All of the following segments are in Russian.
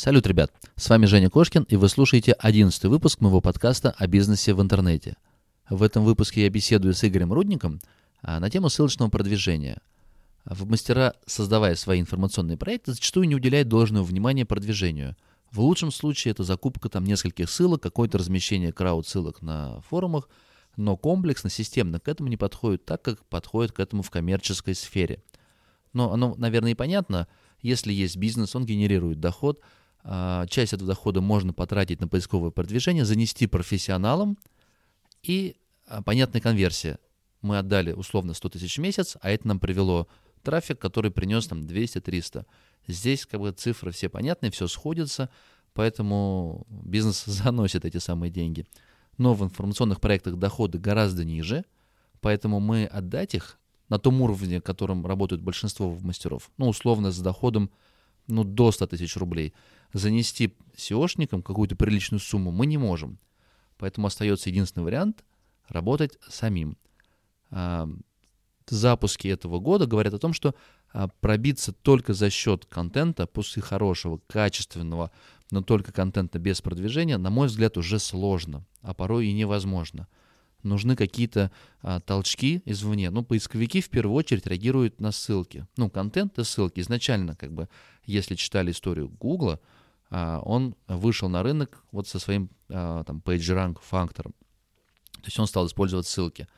Салют, ребят! С вами Женя Кошкин, и вы слушаете 11 выпуск моего подкаста о бизнесе в интернете. В этом выпуске я беседую с Игорем Рудником а, на тему ссылочного продвижения. В мастера, создавая свои информационные проекты, зачастую не уделяют должного внимания продвижению. В лучшем случае это закупка там нескольких ссылок, какое-то размещение крауд-ссылок на форумах, но комплексно, системно к этому не подходит так, как подходит к этому в коммерческой сфере. Но оно, наверное, и понятно. Если есть бизнес, он генерирует доход – часть этого дохода можно потратить на поисковое продвижение, занести профессионалам и а, понятная конверсия. Мы отдали условно 100 тысяч в месяц, а это нам привело трафик, который принес нам 200-300. Здесь как бы цифры все понятны, все сходится, поэтому бизнес заносит эти самые деньги. Но в информационных проектах доходы гораздо ниже, поэтому мы отдать их на том уровне, которым работают большинство мастеров, ну, условно, с доходом ну, до 100 тысяч рублей – занести SEOшникам какую-то приличную сумму мы не можем. Поэтому остается единственный вариант — работать самим. А, запуски этого года говорят о том, что а, пробиться только за счет контента, после хорошего, качественного, но только контента без продвижения, на мой взгляд, уже сложно, а порой и невозможно. Нужны какие-то а, толчки извне. Ну, поисковики в первую очередь реагируют на ссылки. Ну, контент и ссылки. Изначально, как бы, если читали историю Гугла, а, он вышел на рынок вот со своим а, там PageRank фактором. То есть он стал использовать ссылки.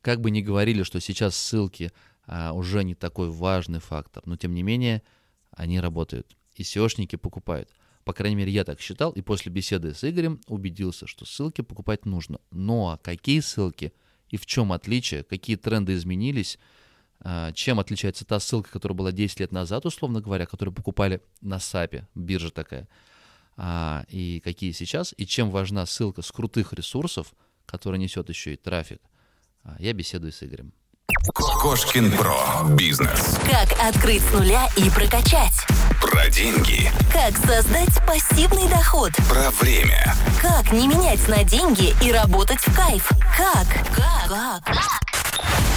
Как бы ни говорили, что сейчас ссылки а, уже не такой важный фактор, но тем не менее они работают. И SEOшники покупают. По крайней мере, я так считал, и после беседы с Игорем убедился, что ссылки покупать нужно. Но какие ссылки и в чем отличие, какие тренды изменились, чем отличается та ссылка, которая была 10 лет назад, условно говоря, которую покупали на САПе, биржа такая, а, и какие сейчас, и чем важна ссылка с крутых ресурсов, которая несет еще и трафик, а, я беседую с Игорем. Кошкин Про. Бизнес. Как открыть с нуля и прокачать. Про деньги. Как создать пассивный доход. Про время. Как не менять на деньги и работать в кайф. Как? Как? Как?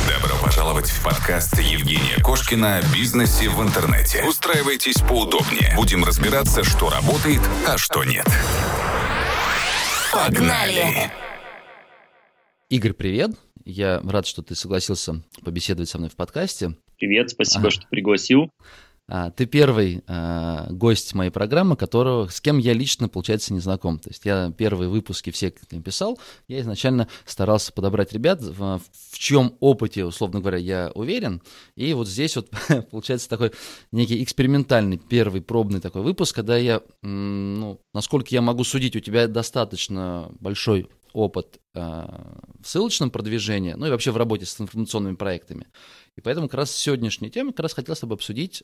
Добро пожаловать в подкаст Евгения Кошкина о бизнесе в интернете. Устраивайтесь поудобнее. Будем разбираться, что работает, а что нет. Погнали! Игорь, привет. Я рад, что ты согласился побеседовать со мной в подкасте. Привет, спасибо, а. что пригласил. А, ты первый а, гость моей программы, которого, с кем я лично, получается, не знаком. То есть я первые выпуски все писал, я изначально старался подобрать ребят, в, в чьем опыте, условно говоря, я уверен. И вот здесь вот получается такой некий экспериментальный первый пробный такой выпуск, когда я, ну, насколько я могу судить, у тебя достаточно большой опыт э, в ссылочном продвижении, ну и вообще в работе с информационными проектами. И поэтому как раз сегодняшняя тема как раз хотелось бы обсудить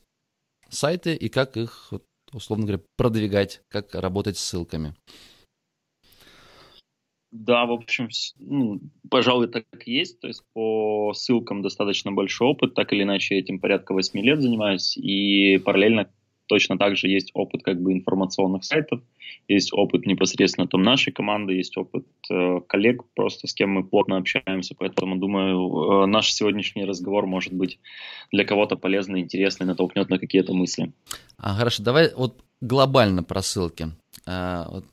сайты и как их, условно говоря, продвигать, как работать с ссылками. Да, в общем, ну, пожалуй, так и есть. То есть по ссылкам достаточно большой опыт. Так или иначе, этим порядка 8 лет занимаюсь. И параллельно точно так же есть опыт как бы информационных сайтов, есть опыт непосредственно там нашей команды, есть опыт э, коллег просто, с кем мы плотно общаемся, поэтому думаю, э, наш сегодняшний разговор может быть для кого-то полезный, интересный, натолкнет на какие-то мысли. А, хорошо, давай вот глобально про ссылки. А, вот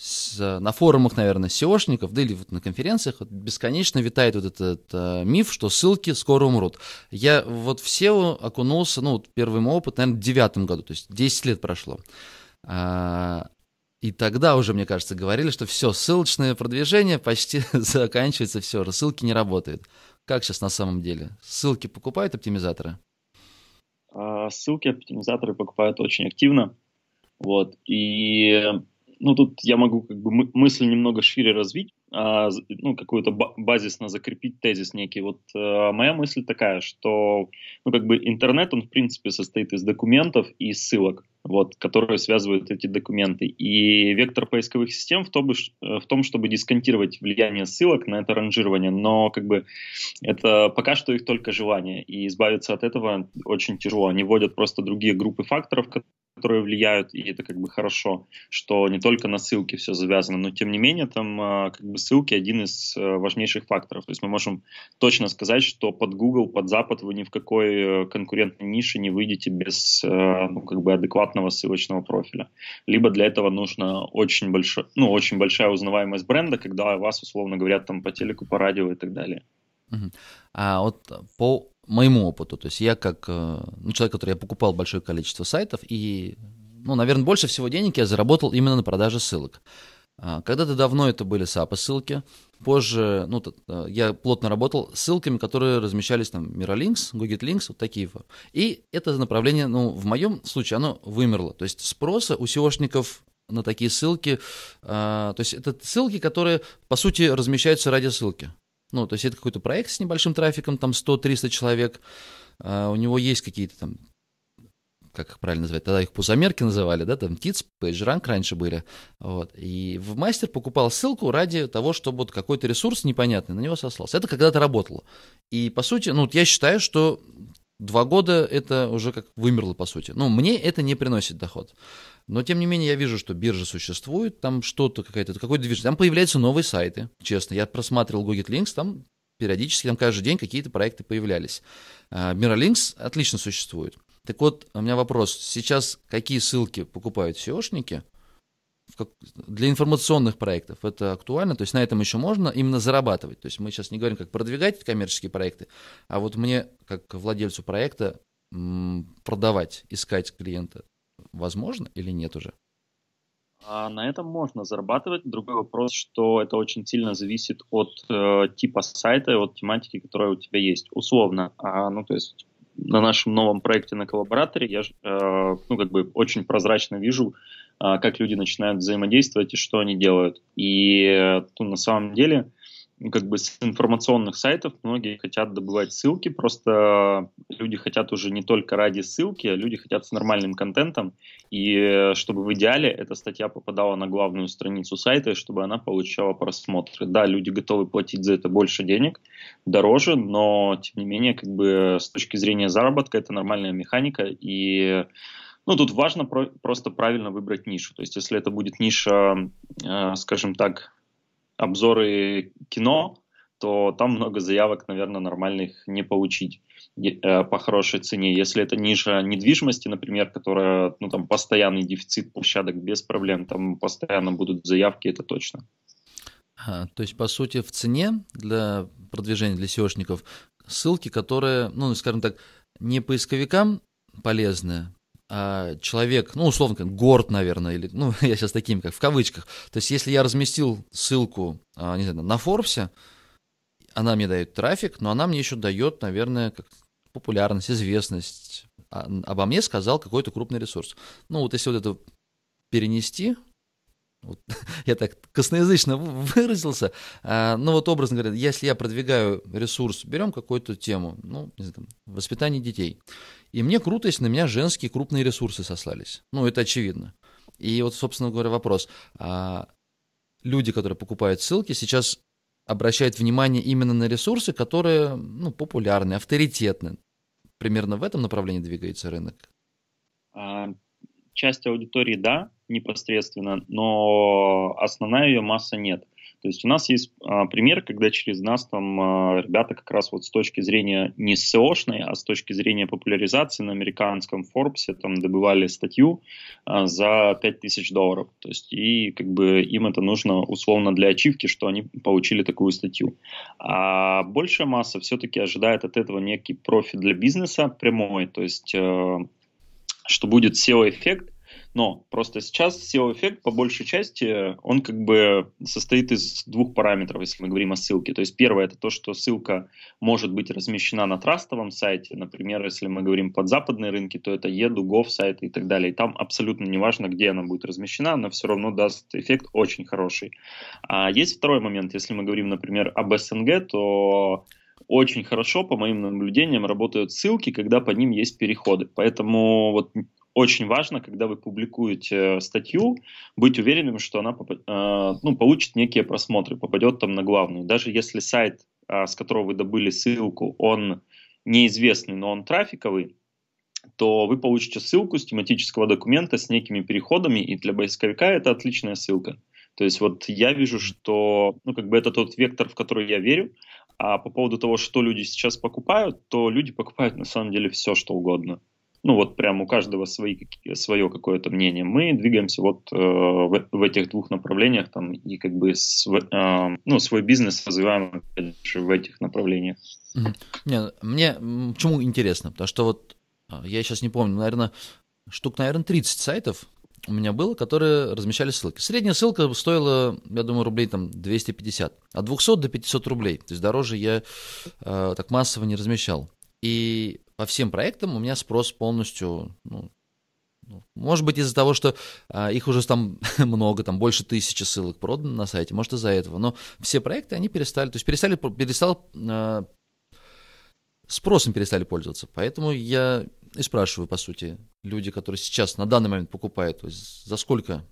с, на форумах, наверное, SEOшников, да или вот на конференциях вот бесконечно витает вот этот э, миф, что ссылки скоро умрут. Я вот в SEO окунулся, ну, вот первый мой опыт, наверное, в девятом году, то есть 10 лет прошло. А, и тогда уже, мне кажется, говорили, что все, ссылочное продвижение почти заканчивается, все, ссылки не работают. Как сейчас на самом деле? Ссылки покупают оптимизаторы? А, ссылки оптимизаторы покупают очень активно. Вот. И ну, тут я могу как бы мысль немного шире развить, а, ну, какую-то базисно закрепить тезис некий. Вот а, моя мысль такая, что, ну, как бы интернет, он, в принципе, состоит из документов и ссылок, вот, которые связывают эти документы. И вектор поисковых систем в том, в том, чтобы дисконтировать влияние ссылок на это ранжирование, но, как бы, это пока что их только желание, и избавиться от этого очень тяжело. Они вводят просто другие группы факторов, которые влияют, и это как бы хорошо, что не только на ссылки все завязано, но тем не менее там а, как бы ссылки один из э, важнейших факторов. То есть мы можем точно сказать, что под Google, под Запад вы ни в какой э, конкурентной нише не выйдете без э, ну, как бы адекватного ссылочного профиля. Либо для этого нужно очень, большой, ну, очень большая узнаваемость бренда, когда вас, условно говорят, там по телеку, по радио и так далее. А вот по моему опыту, то есть я как ну, человек, который я покупал большое количество сайтов, и, ну, наверное, больше всего денег я заработал именно на продаже ссылок. А, когда-то давно это были SAP ссылки, позже, ну, я плотно работал с ссылками, которые размещались там Miralinks, Google Links, вот такие. И это направление, ну, в моем случае, оно вымерло. То есть спроса у SEOшников на такие ссылки, а, то есть это ссылки, которые, по сути, размещаются ради ссылки. Ну, то есть это какой-то проект с небольшим трафиком, там 100-300 человек, а у него есть какие-то там, как их правильно называть, тогда их пузомерки называли, да, там ТИЦ, PageRank раньше были, вот, и в мастер покупал ссылку ради того, чтобы вот какой-то ресурс непонятный на него сослался. Это когда-то работало. И, по сути, ну, вот я считаю, что два года это уже как вымерло, по сути. Ну, мне это не приносит доход. Но, тем не менее, я вижу, что биржа существует, там что-то, какая-то, какой-то движение. Там появляются новые сайты, честно. Я просматривал Google Links, там периодически, там каждый день какие-то проекты появлялись. Miralinks отлично существует. Так вот, у меня вопрос. Сейчас какие ссылки покупают SEOшники для информационных проектов? Это актуально? То есть на этом еще можно именно зарабатывать? То есть мы сейчас не говорим, как продвигать коммерческие проекты, а вот мне, как владельцу проекта, продавать, искать клиента возможно или нет уже? А на этом можно зарабатывать. Другой вопрос, что это очень сильно зависит от э, типа сайта, от тематики, которая у тебя есть. Условно, а, ну то есть на нашем новом проекте на коллабораторе я э, ну как бы очень прозрачно вижу, как люди начинают взаимодействовать и что они делают. И э, ну, на самом деле как бы с информационных сайтов многие хотят добывать ссылки, просто люди хотят уже не только ради ссылки, а люди хотят с нормальным контентом, и чтобы в идеале эта статья попадала на главную страницу сайта, чтобы она получала просмотры. Да, люди готовы платить за это больше денег, дороже, но тем не менее, как бы с точки зрения заработка это нормальная механика, и ну, тут важно про- просто правильно выбрать нишу. То есть, если это будет ниша, э, скажем так, обзоры кино, то там много заявок, наверное, нормальных не получить э, по хорошей цене. Если это ниже недвижимости, например, которая, ну, там, постоянный дефицит площадок без проблем, там постоянно будут заявки, это точно. А, то есть, по сути, в цене для продвижения для SEOшников ссылки, которые, ну, скажем так, не поисковикам полезные, а, человек, ну, условно, как горд, наверное, или, ну, я сейчас таким, как в кавычках. То есть, если я разместил ссылку, а, не знаю, на Форбсе, она мне дает трафик, но она мне еще дает, наверное, как популярность, известность. А, обо мне сказал какой-то крупный ресурс. Ну, вот если вот это перенести, вот, я так косноязычно выразился, а, ну вот образно говоря, если я продвигаю ресурс, берем какую-то тему, ну, не знаю, там, воспитание детей, и мне круто, если на меня женские крупные ресурсы сослались. Ну, это очевидно. И вот, собственно говоря, вопрос. А люди, которые покупают ссылки, сейчас обращают внимание именно на ресурсы, которые ну, популярны, авторитетны. Примерно в этом направлении двигается рынок. Часть аудитории, да, непосредственно, но основная ее масса нет. То есть у нас есть а, пример, когда через нас там а, ребята как раз вот с точки зрения не SEO-шной, а с точки зрения популяризации на американском Forbes там добывали статью а, за 5000 долларов. То есть и как бы им это нужно условно для ачивки, что они получили такую статью. А большая масса все-таки ожидает от этого некий профит для бизнеса прямой, то есть э, что будет SEO-эффект, но просто сейчас SEO-эффект по большей части, он как бы состоит из двух параметров, если мы говорим о ссылке. То есть первое это то, что ссылка может быть размещена на трастовом сайте. Например, если мы говорим под западные рынки, то это Edu, Gov сайты и так далее. И там абсолютно не важно, где она будет размещена, она все равно даст эффект очень хороший. А есть второй момент, если мы говорим, например, об СНГ, то очень хорошо, по моим наблюдениям, работают ссылки, когда по ним есть переходы. Поэтому вот очень важно, когда вы публикуете статью, быть уверенным, что она э, ну, получит некие просмотры, попадет там на главную. Даже если сайт, э, с которого вы добыли ссылку, он неизвестный, но он трафиковый, то вы получите ссылку с тематического документа с некими переходами, и для поисковика это отличная ссылка. То есть вот я вижу, что ну, как бы это тот вектор, в который я верю, а по поводу того, что люди сейчас покупают, то люди покупают на самом деле все, что угодно. Ну вот прям у каждого свои, свое какое-то мнение. Мы двигаемся вот э, в, в этих двух направлениях там и как бы св, э, ну, свой бизнес развиваем в этих направлениях. Не, мне почему интересно? Потому что вот а, я сейчас не помню, наверное, штук, наверное, 30 сайтов у меня было, которые размещали ссылки. Средняя ссылка стоила, я думаю, рублей там 250. От 200 до 500 рублей. То есть дороже я э, так массово не размещал. И по всем проектам у меня спрос полностью, ну, ну может быть, из-за того, что а, их уже там много, там больше тысячи ссылок продано на сайте, может, из-за этого. Но все проекты, они перестали, то есть перестали, перестал, а, спросом перестали пользоваться. Поэтому я и спрашиваю, по сути, люди, которые сейчас на данный момент покупают, то есть за сколько?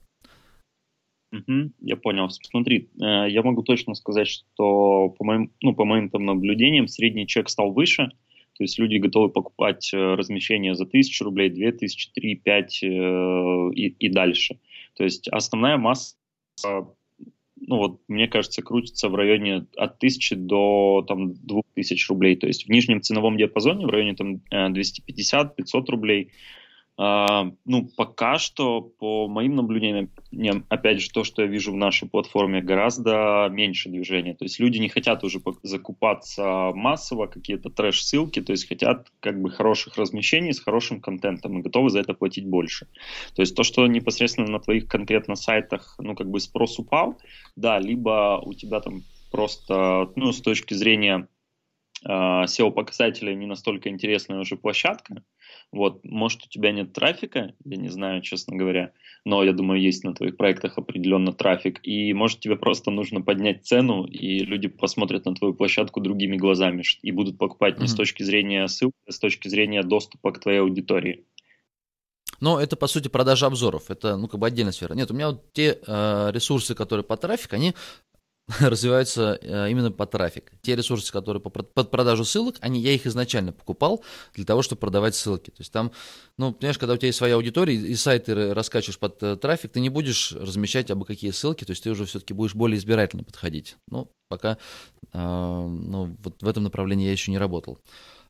Угу, я понял. Смотри, э, я могу точно сказать, что по моим, ну, по моим там наблюдениям средний чек стал выше, то есть люди готовы покупать э, размещение за тысячу рублей, две тысячи, три, пять э, и, и дальше. То есть основная масса ну вот, мне кажется, крутится в районе от 1000 до там 2000 рублей. То есть в нижнем ценовом диапазоне в районе там 250-500 рублей а, ну, пока что, по моим наблюдениям, опять же, то, что я вижу в нашей платформе, гораздо меньше движения. То есть люди не хотят уже закупаться массово, какие-то трэш-ссылки, то есть хотят как бы хороших размещений с хорошим контентом и готовы за это платить больше. То есть то, что непосредственно на твоих конкретно сайтах, ну, как бы спрос упал, да, либо у тебя там просто, ну, с точки зрения SEO-показателей не настолько интересная уже площадка, вот, может, у тебя нет трафика, я не знаю, честно говоря, но я думаю, есть на твоих проектах определенно трафик, и может тебе просто нужно поднять цену, и люди посмотрят на твою площадку другими глазами и будут покупать mm-hmm. не с точки зрения ссылки, а с точки зрения доступа к твоей аудитории. Но это, по сути, продажа обзоров. Это, ну, как бы отдельная сфера. Нет, у меня вот те э, ресурсы, которые по трафику, они развиваются э, именно по трафик. Те ресурсы, которые по, под продажу ссылок, они, я их изначально покупал для того, чтобы продавать ссылки. То есть там, ну, понимаешь, когда у тебя есть своя аудитория, и сайты раскачиваешь под э, трафик, ты не будешь размещать абы какие ссылки, то есть ты уже все-таки будешь более избирательно подходить. Ну, пока, э, ну, вот в этом направлении я еще не работал.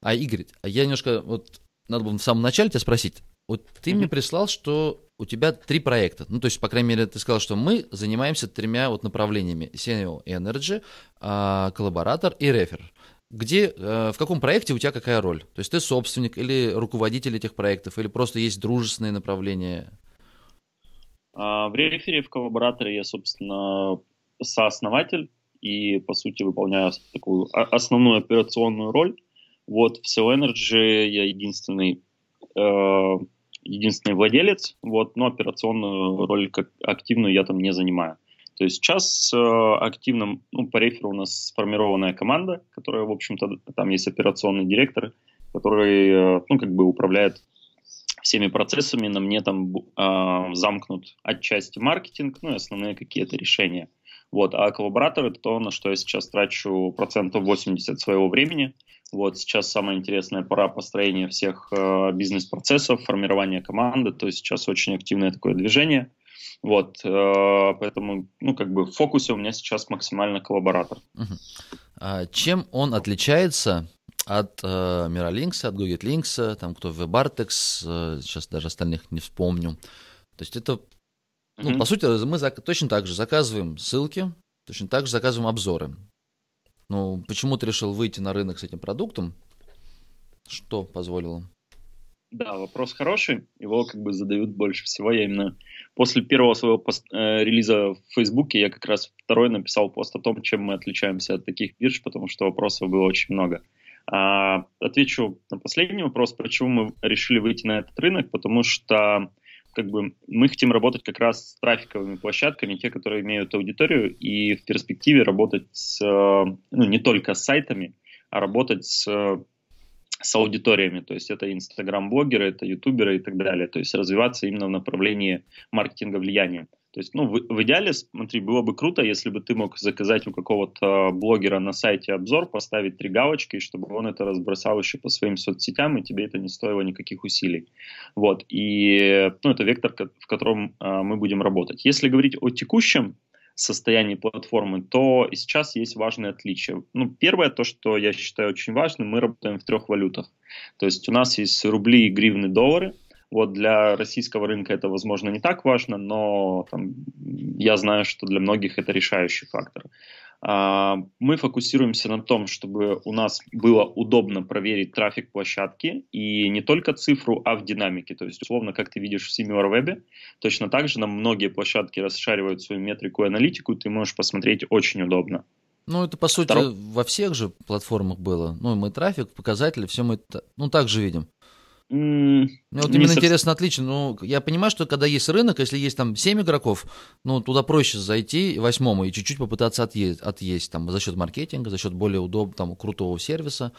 А, Игорь, а я немножко, вот, надо было в самом начале тебя спросить, вот ты mm-hmm. мне прислал, что у тебя три проекта. Ну, то есть, по крайней мере, ты сказал, что мы занимаемся тремя вот направлениями. Senior Energy, а, коллаборатор и рефер. Где, э, в каком проекте у тебя какая роль? То есть ты собственник или руководитель этих проектов, или просто есть дружественные направления? А, в рефере, в коллабораторе я, собственно, сооснователь и, по сути, выполняю такую основную операционную роль. Вот в Cell Energy я единственный э, единственный владелец, вот, но операционную роль как активную я там не занимаю. То есть сейчас э, активно, ну, по реферу у нас сформированная команда, которая, в общем-то, там есть операционный директор, который, э, ну, как бы управляет всеми процессами, на мне там э, замкнут отчасти маркетинг, ну и основные какие-то решения. Вот, а коллаборатор это то, на что я сейчас трачу процентов 80 своего времени – вот сейчас самая интересная пора построения всех э, бизнес-процессов, формирования команды, то есть сейчас очень активное такое движение. Вот, э, поэтому, ну, как бы в фокусе у меня сейчас максимально коллаборатор. Угу. А чем он отличается от э, Miralinks, от Google Links, там кто WebArtex, э, сейчас даже остальных не вспомню. То есть это, ну, mm по сути, мы зак- точно так же заказываем ссылки, точно так же заказываем обзоры. Ну, почему ты решил выйти на рынок с этим продуктом? Что позволило? Да, вопрос хороший. Его как бы задают больше всего. Я именно после первого своего пост, э, релиза в Фейсбуке я как раз второй написал пост о том, чем мы отличаемся от таких бирж, потому что вопросов было очень много. А, отвечу на последний вопрос, почему мы решили выйти на этот рынок, потому что как бы мы хотим работать как раз с трафиковыми площадками, те, которые имеют аудиторию, и в перспективе работать с, ну, не только с сайтами, а работать с, с аудиториями. То есть это инстаграм-блогеры, это ютуберы и так далее. То есть развиваться именно в направлении маркетинга влияния. То есть, ну, в, в идеале, смотри, было бы круто, если бы ты мог заказать у какого-то блогера на сайте обзор, поставить три галочки, чтобы он это разбросал еще по своим соцсетям, и тебе это не стоило никаких усилий. Вот, и, ну, это вектор, в котором а, мы будем работать. Если говорить о текущем состоянии платформы, то сейчас есть важные отличия. Ну, первое, то, что я считаю очень важным, мы работаем в трех валютах. То есть у нас есть рубли, гривны, доллары – вот для российского рынка это, возможно, не так важно, но там, я знаю, что для многих это решающий фактор. А, мы фокусируемся на том, чтобы у нас было удобно проверить трафик площадки и не только цифру, а в динамике. То есть, условно, как ты видишь в SimilarWeb, точно так же нам многие площадки расшаривают свою метрику и аналитику, и ты можешь посмотреть очень удобно. Ну, это, по сути, Второй... во всех же платформах было. Ну, мы трафик, показатели, все мы ну, так же видим. Мне вот именно совсем... интересно отлично. Ну, я понимаю, что когда есть рынок, если есть там 7 игроков, ну, туда проще зайти восьмому и чуть-чуть попытаться отъесть, отъесть там, за счет маркетинга, за счет более удобного, там, крутого сервиса.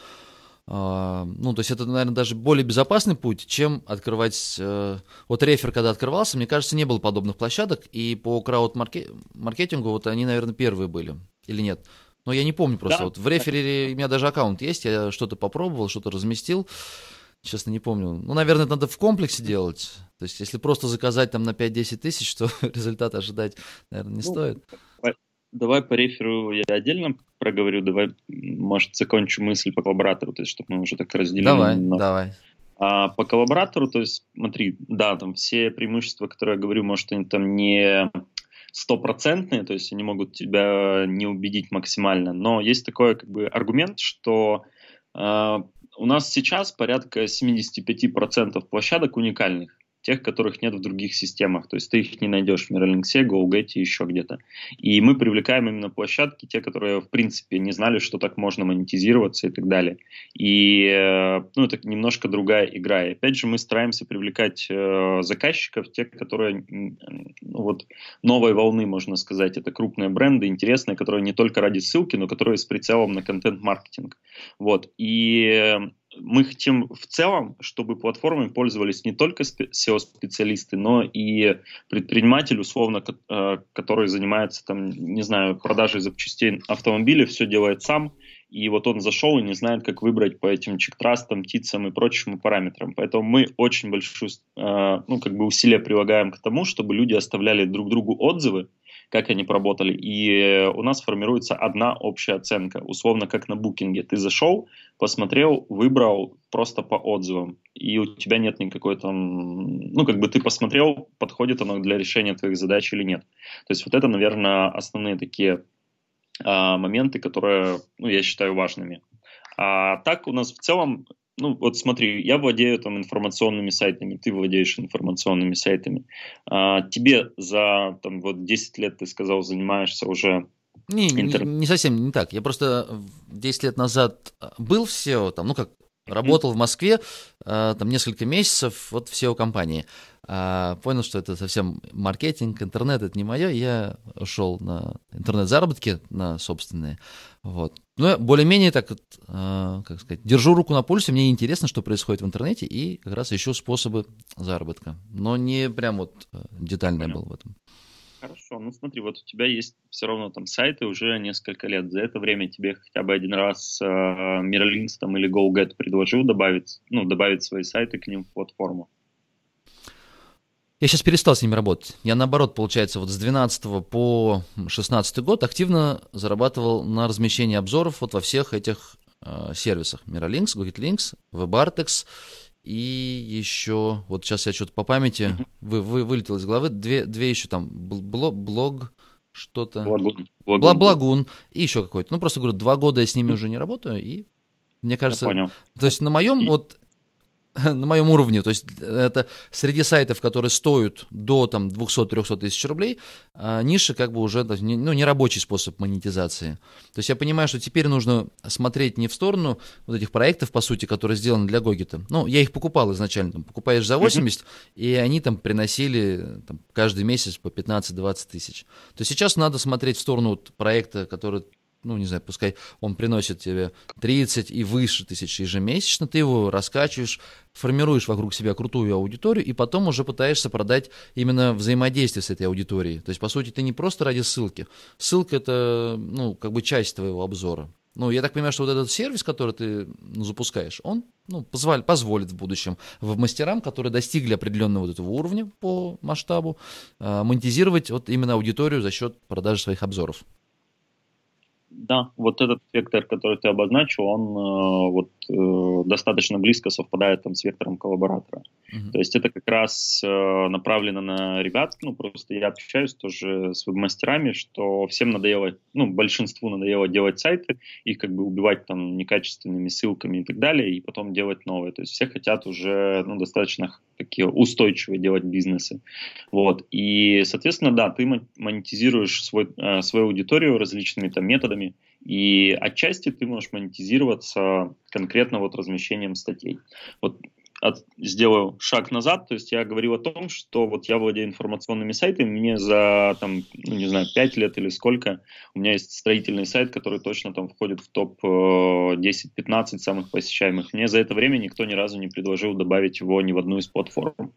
Uh, ну, то есть это, наверное, даже более безопасный путь, чем открывать... Uh, вот рефер, когда открывался, мне кажется, не было подобных площадок, и по крауд-маркетингу вот они, наверное, первые были, или нет? Но я не помню просто. Да. Вот в рефере у меня даже аккаунт есть, я что-то попробовал, что-то разместил. Честно, не помню. Ну, наверное, надо в комплексе делать. То есть, если просто заказать там на 5-10 тысяч, то результат ожидать, наверное, не ну, стоит. Давай по реферу я отдельно проговорю. Давай, может, закончу мысль по коллаборатору, то есть, чтобы мы уже так разделили. Давай, на... давай. А по коллаборатору, то есть, смотри, да, там все преимущества, которые я говорю, может, они там не стопроцентные, то есть они могут тебя не убедить максимально, но есть такой как бы аргумент, что э, у нас сейчас порядка 75% площадок уникальных тех, которых нет в других системах. То есть ты их не найдешь в Mirrorlink, GoGet и еще где-то. И мы привлекаем именно площадки, те, которые, в принципе, не знали, что так можно монетизироваться и так далее. И э, ну, это немножко другая игра. И опять же, мы стараемся привлекать э, заказчиков, те, которые ну, вот новой волны, можно сказать. Это крупные бренды, интересные, которые не только ради ссылки, но которые с прицелом на контент-маркетинг. Вот. И мы хотим в целом, чтобы платформой пользовались не только SEO-специалисты, но и предприниматель, условно, э, который занимается, там, не знаю, продажей запчастей автомобиля, все делает сам, и вот он зашел и не знает, как выбрать по этим чектрастам, тицам и прочим параметрам. Поэтому мы очень большую, э, ну, как бы усилия прилагаем к тому, чтобы люди оставляли друг другу отзывы, как они поработали. И у нас формируется одна общая оценка, условно как на букинге. Ты зашел, посмотрел, выбрал просто по отзывам, и у тебя нет никакой там, ну как бы ты посмотрел, подходит оно для решения твоих задач или нет. То есть вот это, наверное, основные такие а, моменты, которые, ну, я считаю важными. А так у нас в целом ну вот смотри, я владею там информационными сайтами, ты владеешь информационными сайтами. А, тебе за там вот 10 лет, ты сказал, занимаешься уже не, интер... не, не совсем не так. Я просто 10 лет назад был в SEO, там, ну как, работал в Москве а, там несколько месяцев вот в SEO-компании. А, понял, что это совсем маркетинг, интернет, это не мое, я ушел на интернет-заработки, на собственные, вот. Ну, более-менее так, э, как сказать, держу руку на пульсе, мне интересно, что происходит в интернете, и как раз ищу способы заработка, но не прям вот э, детально был в этом. Хорошо, ну смотри, вот у тебя есть все равно там сайты уже несколько лет. За это время тебе хотя бы один раз э, Mirrorlinks там или GoGet предложил добавить, ну, добавить свои сайты к ним в платформу? Я сейчас перестал с ними работать. Я наоборот, получается, вот с 12 по 16 год активно зарабатывал на размещении обзоров вот во всех этих э, сервисах. Miralinks, GoGetLinks, WebArtex и еще, вот сейчас я что-то по памяти вы, вы, вылетел из головы, две, две еще там, блог, блог что-то. Благун. Благун. Благун. И еще какой-то. Ну, просто говорю, два года я с ними уже не работаю, и мне кажется... Я понял. То есть на моем вот на моем уровне, то есть это среди сайтов, которые стоят до там 200-300 тысяч рублей, а ниша как бы уже ну, не рабочий способ монетизации. То есть я понимаю, что теперь нужно смотреть не в сторону вот этих проектов, по сути, которые сделаны для Гогита. Ну, я их покупал изначально, там, покупаешь за 80, и они там приносили там, каждый месяц по 15-20 тысяч. То есть сейчас надо смотреть в сторону вот проекта, который ну, не знаю, пускай он приносит тебе 30 и выше тысяч ежемесячно, ты его раскачиваешь, формируешь вокруг себя крутую аудиторию, и потом уже пытаешься продать именно взаимодействие с этой аудиторией. То есть, по сути, ты не просто ради ссылки. Ссылка — это, ну, как бы часть твоего обзора. Ну, я так понимаю, что вот этот сервис, который ты запускаешь, он ну, позволит, позволит в будущем в мастерам, которые достигли определенного вот этого уровня по масштабу, э, монетизировать вот именно аудиторию за счет продажи своих обзоров. Да, вот этот вектор, который ты обозначил, он э, вот э, достаточно близко совпадает там с вектором коллаборатора. Uh-huh. То есть это как раз э, направлено на ребят, ну просто я общаюсь тоже с веб-мастерами, что всем надоело, ну большинству надоело делать сайты, и как бы убивать там некачественными ссылками и так далее, и потом делать новые. То есть все хотят уже ну, достаточно такие устойчивые делать бизнесы. Вот. И, соответственно, да, ты монетизируешь свой, э, свою аудиторию различными там методами, и отчасти ты можешь монетизироваться конкретно вот размещением статей. Вот от, сделаю шаг назад, то есть я говорил о том, что вот я владею информационными сайтами, мне за, там, ну, не знаю, 5 лет или сколько, у меня есть строительный сайт, который точно там входит в топ 10-15 э, самых посещаемых. Мне за это время никто ни разу не предложил добавить его ни в одну из платформ.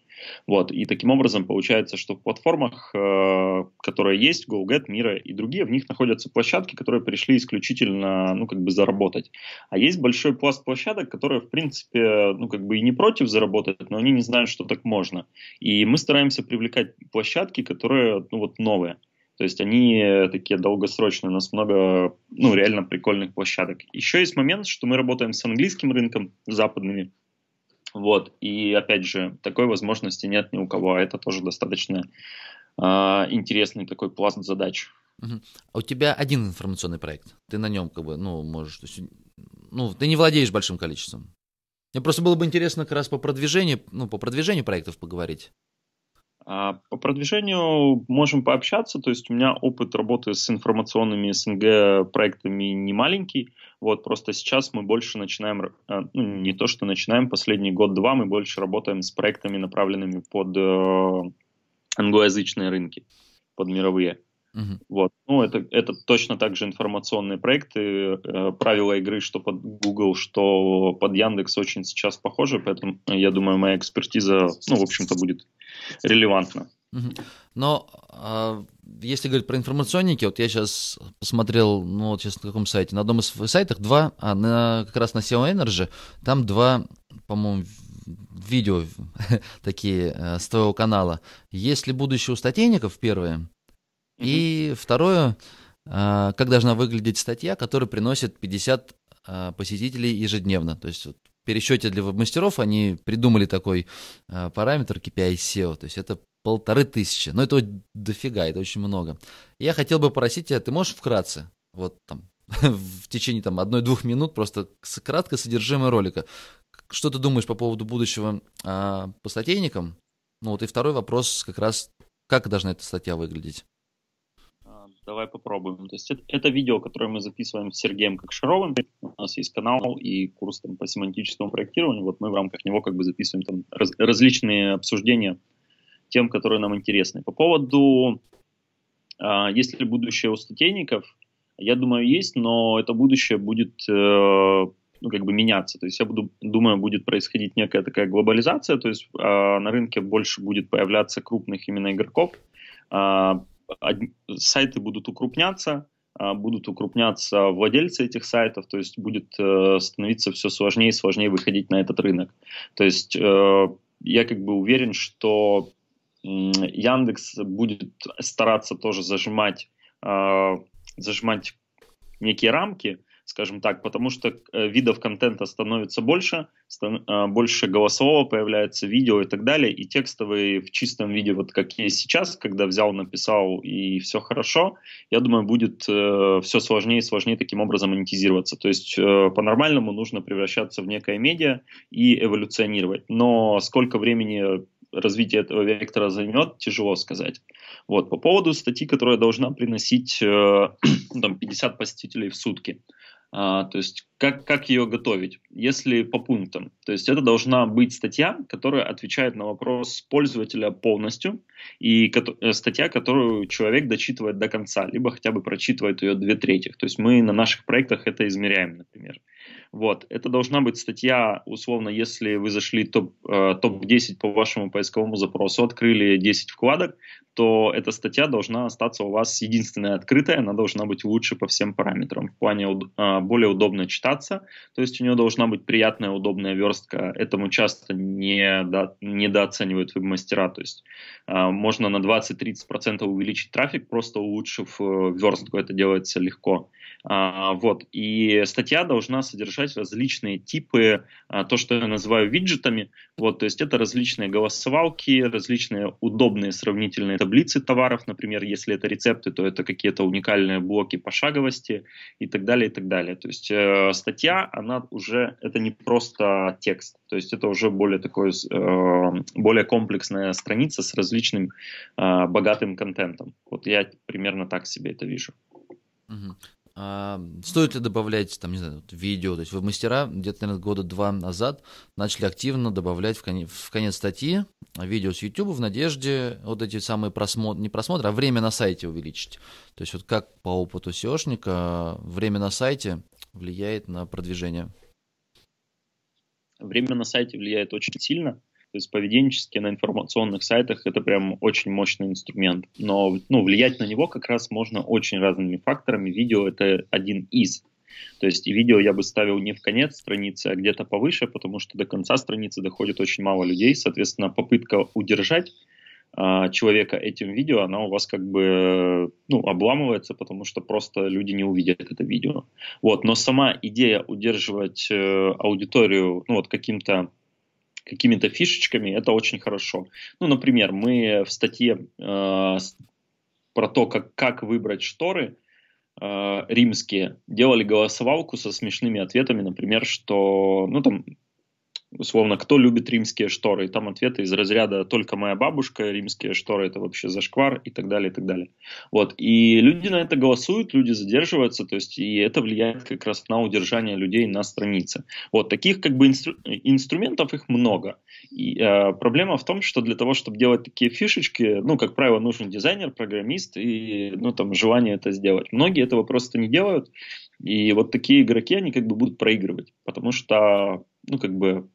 Вот, и таким образом получается, что в платформах, э, которые есть, GoGet, Mira и другие, в них находятся площадки, которые пришли исключительно, ну, как бы заработать. А есть большой пласт площадок, которые, в принципе, ну, как бы и не против против заработать, но они не знают, что так можно. И мы стараемся привлекать площадки, которые ну, вот новые. То есть они такие долгосрочные, у нас много, ну, реально прикольных площадок. Еще есть момент, что мы работаем с английским рынком, западными. Вот, и опять же, такой возможности нет ни у кого, а это тоже достаточно э, интересный такой пласт задач. А у тебя один информационный проект, ты на нем как бы, ну, можешь, ну, ты не владеешь большим количеством. Мне просто было бы интересно как раз по продвижению, ну, по продвижению проектов поговорить. А, по продвижению можем пообщаться, то есть у меня опыт работы с информационными СНГ проектами не маленький, вот просто сейчас мы больше начинаем, э, ну не то что начинаем, последний год-два мы больше работаем с проектами, направленными под э, англоязычные рынки, под мировые. Uh-huh. Вот. Ну, это, это точно так же информационные проекты. Э, правила игры, что под Google, что под Яндекс очень сейчас похожи, поэтому я думаю, моя экспертиза, ну, в общем-то, будет релевантна. Uh-huh. Но а, если говорить про информационники, вот я сейчас посмотрел, ну, вот сейчас на каком сайте, на одном из сайтов два, а на, как раз на SEO Energy, там два, по-моему, видео такие э, с твоего канала. Есть ли будущее у статейников, первое, и второе, а, как должна выглядеть статья, которая приносит 50 а, посетителей ежедневно. То есть в пересчете для веб-мастеров они придумали такой а, параметр KPI SEO, то есть это полторы тысячи. Но это дофига, это очень много. Я хотел бы попросить тебя, ты можешь вкратце, вот там, в течение там одной-двух минут просто кратко содержимое ролика. Что ты думаешь по поводу будущего а, по статейникам? Ну вот и второй вопрос как раз, как должна эта статья выглядеть? Давай попробуем. То есть это, это видео, которое мы записываем с Сергеем Кокшаровым. У нас есть канал и курс там, по семантическому проектированию. Вот мы в рамках него как бы записываем там раз, различные обсуждения тем, которые нам интересны. По поводу, а, есть ли будущее у статейников, я думаю, есть, но это будущее будет э, ну, как бы меняться. То есть я буду, думаю, будет происходить некая такая глобализация, то есть э, на рынке больше будет появляться крупных именно игроков, э, сайты будут укрупняться, а, будут укрупняться владельцы этих сайтов, то есть будет э, становиться все сложнее и сложнее выходить на этот рынок. То есть э, я как бы уверен, что Яндекс будет стараться тоже зажимать, а, зажимать некие рамки, скажем так, потому что э, видов контента становится больше, э, больше голосового появляется, видео и так далее, и текстовый в чистом виде, вот как есть сейчас, когда взял, написал и все хорошо, я думаю, будет э, все сложнее и сложнее таким образом монетизироваться. То есть по-нормальному нужно превращаться в некое медиа и эволюционировать. Но сколько времени развитие этого вектора займет, тяжело сказать. Вот. По поводу статьи, которая должна приносить э, там, 50 посетителей в сутки. А, то есть как, как ее готовить, если по пунктам. То есть это должна быть статья, которая отвечает на вопрос пользователя полностью, и ко- статья, которую человек дочитывает до конца, либо хотя бы прочитывает ее две трети. То есть мы на наших проектах это измеряем, например. Вот. Это должна быть статья, условно, если вы зашли топ, э, топ-10 по вашему поисковому запросу, открыли 10 вкладок, то эта статья должна остаться у вас единственная открытая, она должна быть лучше по всем параметрам. В плане э, более удобно читаться, то есть у нее должна быть приятная, удобная верстка. Этому часто не до, недооценивают веб-мастера. То есть э, можно на 20-30% увеличить трафик, просто улучшив э, верстку. Это делается легко. А, вот. И статья должна содержать различные типы, а, то, что я называю виджетами. Вот, то есть это различные голосовалки, различные удобные сравнительные таблицы товаров, например, если это рецепты, то это какие-то уникальные блоки пошаговости и так далее, и так далее. То есть э, статья, она уже, это не просто текст, то есть это уже более такой, э, более комплексная страница с различным э, богатым контентом. Вот я примерно так себе это вижу. А, стоит ли добавлять, там, не знаю, видео? То есть мастера где-то, наверное, года два назад начали активно добавлять в конец, в конец статьи видео с YouTube в надежде вот эти самые просмотры, не просмотры, а время на сайте увеличить. То есть вот как по опыту SEOшника время на сайте влияет на продвижение? Время на сайте влияет очень сильно. То есть поведенчески на информационных сайтах это прям очень мощный инструмент. Но ну, влиять на него как раз можно очень разными факторами. Видео это один из. То есть видео я бы ставил не в конец страницы, а где-то повыше, потому что до конца страницы доходит очень мало людей. Соответственно, попытка удержать а, человека этим видео, она у вас как бы ну, обламывается, потому что просто люди не увидят это видео. Вот. Но сама идея удерживать э, аудиторию ну, вот каким-то какими-то фишечками, это очень хорошо. Ну, например, мы в статье э, про то, как, как выбрать шторы э, римские, делали голосовалку со смешными ответами, например, что, ну, там, условно, кто любит римские шторы, и там ответы из разряда «только моя бабушка, римские шторы это вообще зашквар» и так далее, и так далее. Вот, и люди на это голосуют, люди задерживаются, то есть, и это влияет как раз на удержание людей на странице. Вот, таких как бы инстру- инструментов их много. И э, проблема в том, что для того, чтобы делать такие фишечки, ну, как правило, нужен дизайнер, программист и, ну, там, желание это сделать. Многие этого просто не делают, и вот такие игроки, они как бы будут проигрывать, потому что, ну, как бы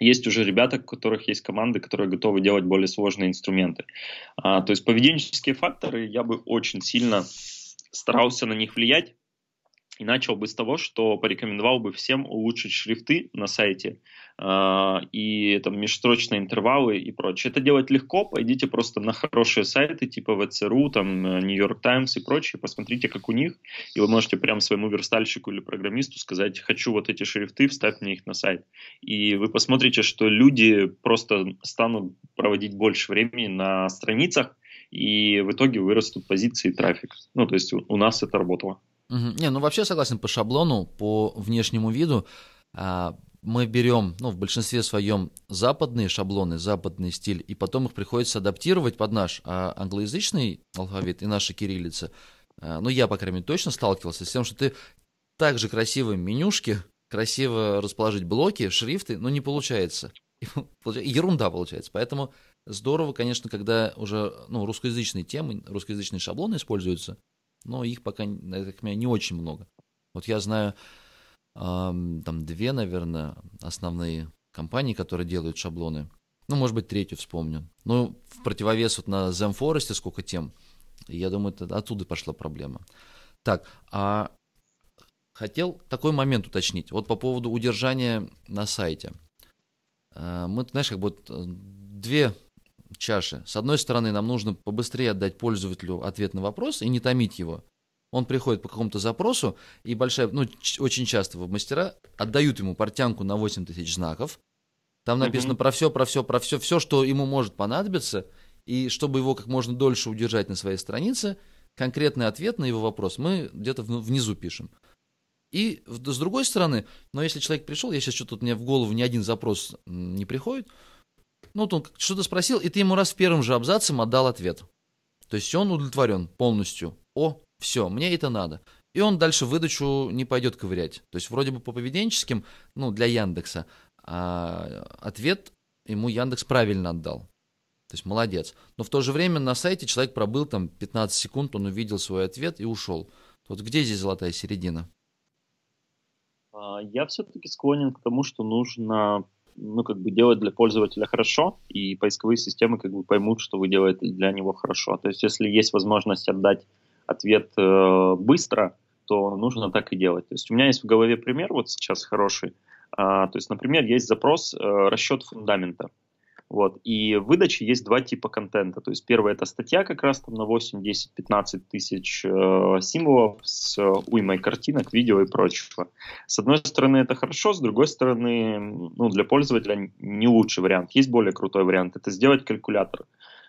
есть уже ребята, у которых есть команды, которые готовы делать более сложные инструменты. А, то есть поведенческие факторы я бы очень сильно старался на них влиять, и начал бы с того, что порекомендовал бы всем улучшить шрифты на сайте э, и там межстрочные интервалы и прочее. Это делать легко, пойдите просто на хорошие сайты типа ВЦРУ, там New York Times и прочее, посмотрите, как у них, и вы можете прям своему верстальщику или программисту сказать, хочу вот эти шрифты, вставь мне их на сайт. И вы посмотрите, что люди просто станут проводить больше времени на страницах, и в итоге вырастут позиции и трафик. Ну, то есть у нас это работало. Угу. Не, ну вообще согласен по шаблону, по внешнему виду. А, мы берем, ну, в большинстве своем западные шаблоны, западный стиль, и потом их приходится адаптировать под наш а, англоязычный алфавит и наша кириллица. А, ну, я, по крайней мере, точно сталкивался с тем, что ты также красиво менюшки, красиво расположить блоки, шрифты, но не получается. Ерунда получается. Поэтому здорово, конечно, когда уже ну, русскоязычные темы, русскоязычные шаблоны используются, но их пока, я так понимаю, не очень много. Вот я знаю там две, наверное, основные компании, которые делают шаблоны. Ну, может быть, третью вспомню. Ну, в противовес вот на Zemforest сколько тем, я думаю, это оттуда пошла проблема. Так, а хотел такой момент уточнить. Вот по поводу удержания на сайте. А, мы, знаешь, как бы э, две чаши. С одной стороны, нам нужно побыстрее отдать пользователю ответ на вопрос и не томить его. Он приходит по какому-то запросу, и большая, ну, очень часто мастера отдают ему портянку на 8 тысяч знаков. Там написано mm-hmm. про все, про все, про все, все, что ему может понадобиться, и чтобы его как можно дольше удержать на своей странице, конкретный ответ на его вопрос мы где-то внизу пишем. И с другой стороны, но если человек пришел, я сейчас что-то мне в голову ни один запрос не приходит, ну, вот он что-то спросил, и ты ему раз в первом же абзаце отдал ответ. То есть он удовлетворен полностью. О, все, мне это надо. и он дальше выдачу не пойдет ковырять. То есть вроде бы по поведенческим, ну, для Яндекса, а ответ ему Яндекс правильно отдал. То есть молодец. Но в то же время на сайте человек пробыл там 15 секунд, он увидел свой ответ и ушел. Вот где здесь золотая середина? А, я все-таки склонен к тому, что нужно ну, как бы делать для пользователя хорошо, и поисковые системы как бы поймут, что вы делаете для него хорошо. То есть, если есть возможность отдать ответ э, быстро, то нужно так и делать. То есть, у меня есть в голове пример вот сейчас хороший. А, то есть, например, есть запрос э, расчет фундамента. Вот. И в выдаче есть два типа контента. То есть первое это статья как раз там на 8, 10, 15 тысяч э, символов с уймой картинок, видео и прочего. С одной стороны это хорошо, с другой стороны ну, для пользователя не лучший вариант. Есть более крутой вариант. Это сделать калькулятор.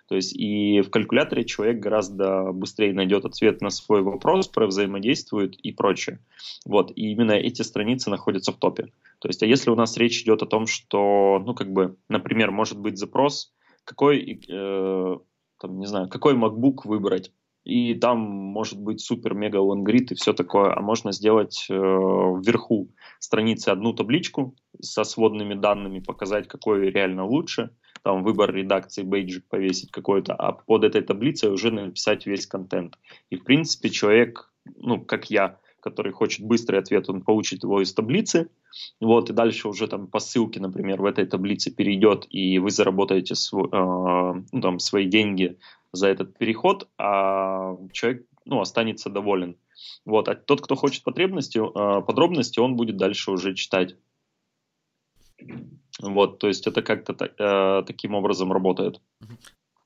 То есть и в калькуляторе человек гораздо быстрее найдет ответ на свой вопрос, взаимодействует и прочее. Вот, и именно эти страницы находятся в топе. То есть, а если у нас речь идет о том, что, ну, как бы, например, может быть запрос, какой, э, там, не знаю, какой MacBook выбрать, и там может быть супер-мега лонгрид и все такое, а можно сделать э, вверху страницы одну табличку со сводными данными, показать, какой реально лучше, там выбор редакции, бейджик повесить какой-то, а под этой таблицей уже написать весь контент. И в принципе человек, ну, как я, который хочет быстрый ответ, он получит его из таблицы, вот, и дальше уже там по ссылке, например, в этой таблице перейдет, и вы заработаете св- э, ну, там, свои деньги за этот переход, а человек ну, останется доволен. Вот. А тот, кто хочет потребности, э, подробности, он будет дальше уже читать. Вот, то есть это как-то э, таким образом работает.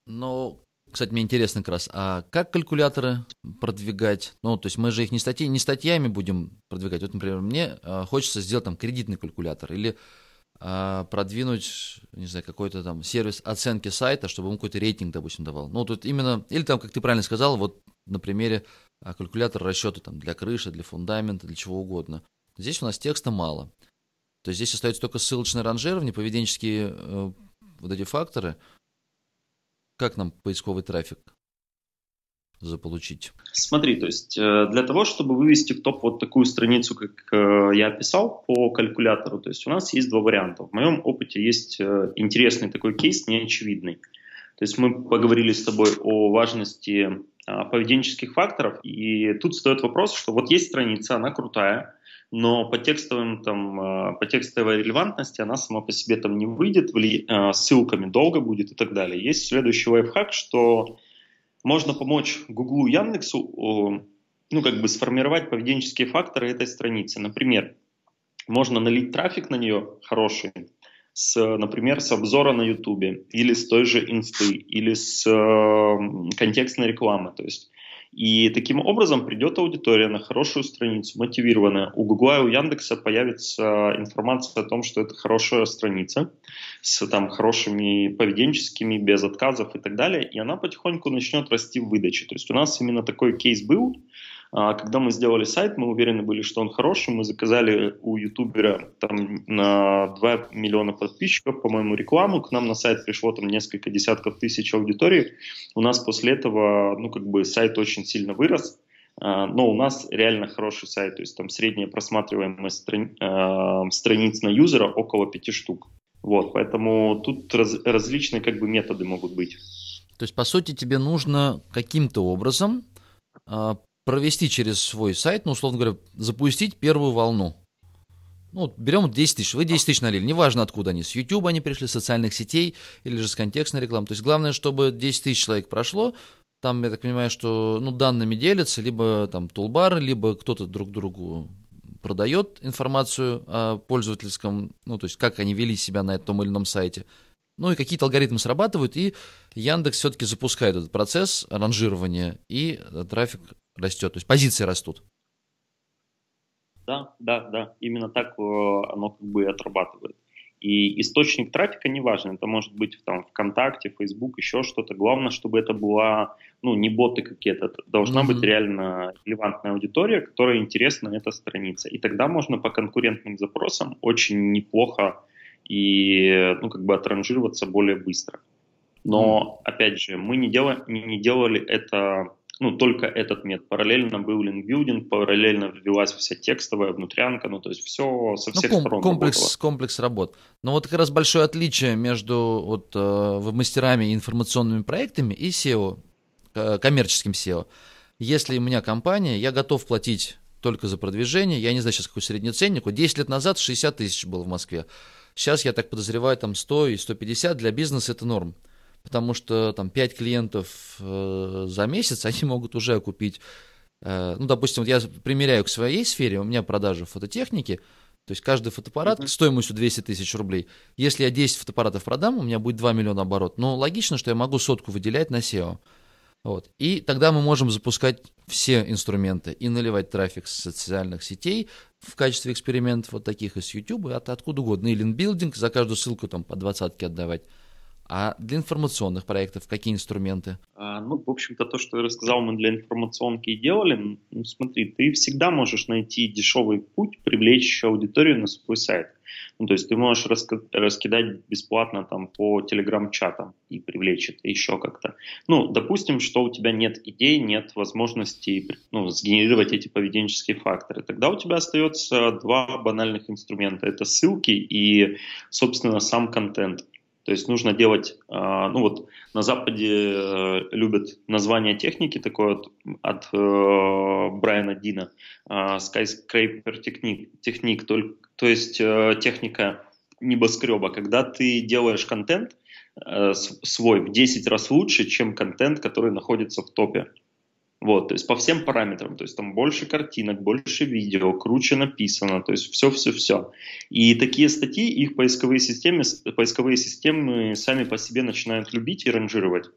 Ну, кстати, мне интересно как раз, а как калькуляторы продвигать? Ну, то есть мы же их не, статьи, не статьями будем продвигать. Вот, например, мне э, хочется сделать там кредитный калькулятор или э, продвинуть, не знаю, какой-то там сервис оценки сайта, чтобы он какой-то рейтинг, допустим, давал. Ну, тут именно, или там, как ты правильно сказал, вот на примере э, калькулятора расчета там для крыши, для фундамента, для чего угодно. Здесь у нас текста мало. То есть здесь остается только ссылочное ранжирование, поведенческие э, вот эти факторы. Как нам поисковый трафик заполучить? Смотри, то есть э, для того, чтобы вывести в топ вот такую страницу, как э, я описал по калькулятору, то есть у нас есть два варианта. В моем опыте есть э, интересный такой кейс, неочевидный. То есть мы поговорили с тобой о важности э, поведенческих факторов, и тут стоит вопрос, что вот есть страница, она крутая, но по текстовым там, э, по текстовой релевантности она сама по себе там не выйдет, э, ссылками долго будет и так далее. Есть следующий лайфхак, что можно помочь Гуглу Яндексу ну, как бы сформировать поведенческие факторы этой страницы. Например, можно налить трафик на нее хороший, с, например, с обзора на YouTube, или с той же инсты, или с э, контекстной рекламы. То есть и таким образом придет аудитория на хорошую страницу, мотивированная. У Гугла и у Яндекса появится информация о том, что это хорошая страница с там, хорошими поведенческими, без отказов и так далее. И она потихоньку начнет расти в выдаче. То есть у нас именно такой кейс был, когда мы сделали сайт, мы уверены были, что он хороший. Мы заказали у ютубера там на 2 миллиона подписчиков, по-моему, рекламу. К нам на сайт пришло там несколько десятков тысяч аудиторий. У нас после этого, ну, как бы сайт очень сильно вырос. А, но у нас реально хороший сайт, то есть там средняя просматриваемость страни, э, страниц на юзера около 5 штук. Вот, поэтому тут раз, различные как бы методы могут быть. То есть, по сути, тебе нужно каким-то образом провести через свой сайт, ну, условно говоря, запустить первую волну. Ну, вот берем 10 тысяч, вы 10 тысяч налили, неважно откуда они, с YouTube они пришли, с социальных сетей или же с контекстной рекламы. То есть главное, чтобы 10 тысяч человек прошло, там, я так понимаю, что ну, данными делятся, либо там тулбары, либо кто-то друг другу продает информацию о пользовательском, ну, то есть как они вели себя на этом или ином сайте. Ну и какие-то алгоритмы срабатывают, и Яндекс все-таки запускает этот процесс ранжирования, и трафик растет, то есть позиции растут. Да, да, да, именно так э, оно как бы отрабатывает. И источник трафика не важен, это может быть там ВКонтакте, Facebook, еще что-то. Главное, чтобы это была, ну, не боты какие-то, должна mm-hmm. быть реально релевантная аудитория, которая интересна эта страница. И тогда можно по конкурентным запросам очень неплохо и, ну, как бы отранжироваться более быстро. Но, опять же, мы не, дела, не делали это ну, только этот метод. Параллельно был линкбилдинг, параллельно ввелась вся текстовая внутрянка, ну, то есть все со ну, всех ну, ком- сторон комплекс, работало. комплекс работ. Но вот как раз большое отличие между вот, э, мастерами и информационными проектами и SEO, э, коммерческим SEO. Если у меня компания, я готов платить только за продвижение. Я не знаю сейчас какой средний ценник. Вот 10 лет назад 60 тысяч было в Москве. Сейчас, я так подозреваю, там 100 и 150 для бизнеса это норм. Потому что там 5 клиентов э, за месяц, они могут уже купить, э, ну, допустим, вот я примеряю к своей сфере, у меня продажи фототехники, то есть каждый фотоаппарат mm-hmm. стоимостью 200 тысяч рублей. Если я 10 фотоаппаратов продам, у меня будет 2 миллиона оборот. Но логично, что я могу сотку выделять на SEO. Вот. И тогда мы можем запускать все инструменты и наливать трафик с социальных сетей в качестве экспериментов вот таких из YouTube, от откуда угодно. И линбилдинг, за каждую ссылку там по двадцатке отдавать. А для информационных проектов какие инструменты? А, ну, в общем-то, то, что я рассказал, мы для информационки и делали. Ну, смотри, ты всегда можешь найти дешевый путь привлечь аудиторию на свой сайт. Ну, то есть ты можешь раскидать бесплатно там по телеграм-чатам и привлечь это еще как-то. Ну, допустим, что у тебя нет идей, нет возможности ну, сгенерировать эти поведенческие факторы. Тогда у тебя остается два банальных инструмента. Это ссылки и, собственно, сам контент. То есть нужно делать, а, ну вот на Западе э, любят название техники такое от, от э, Брайана Дина, а, skyscraper техник, техник то, то есть э, техника небоскреба, когда ты делаешь контент свой в 10 раз лучше, чем контент, который находится в топе. Вот, то есть по всем параметрам, то есть там больше картинок, больше видео, круче написано, то есть все-все-все. И такие статьи их поисковые системы, поисковые системы сами по себе начинают любить и ранжировать.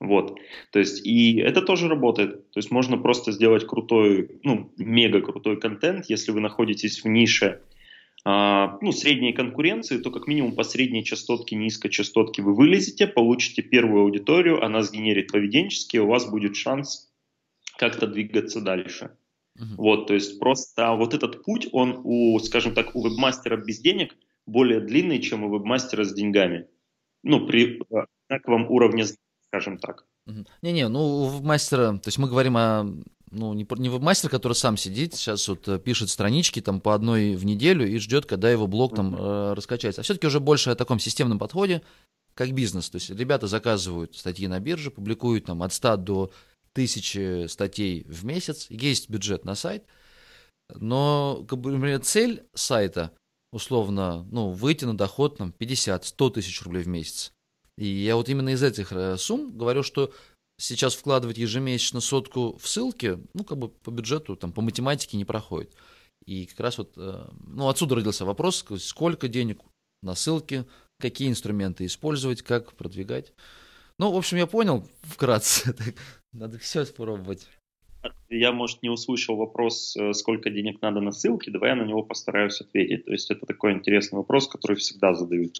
Вот, то есть и это тоже работает. То есть можно просто сделать крутой, ну, мега крутой контент, если вы находитесь в нише, а, ну, средней конкуренции, то как минимум по средней частотке, низкой частотке вы вылезете, получите первую аудиторию, она сгенерит поведенчески, у вас будет шанс как-то двигаться дальше. Uh-huh. Вот, то есть просто вот этот путь, он у, скажем так, у вебмастера без денег более длинный, чем у вебмастера с деньгами. Ну, при одинаковом уровне, скажем так. Не-не, ну у вебмастера, то есть мы говорим о ну, не, не вебмастер, который сам сидит, сейчас вот э, пишет странички там по одной в неделю и ждет, когда его блог там э, раскачается. А все-таки уже больше о таком системном подходе, как бизнес. То есть ребята заказывают статьи на бирже, публикуют там от 100 до тысячи статей в месяц, есть бюджет на сайт, но, как бы, например, цель сайта, условно, ну, выйти на доход там 50-100 тысяч рублей в месяц. И я вот именно из этих э, сумм говорю, что сейчас вкладывать ежемесячно сотку в ссылки, ну, как бы по бюджету, там, по математике не проходит. И как раз вот, э, ну, отсюда родился вопрос, сколько денег на ссылки, какие инструменты использовать, как продвигать. Ну, в общем, я понял вкратце. Надо все спробовать. Я, может, не услышал вопрос, э, сколько денег надо на ссылке, давай я на него постараюсь ответить. То есть это такой интересный вопрос, который всегда задают.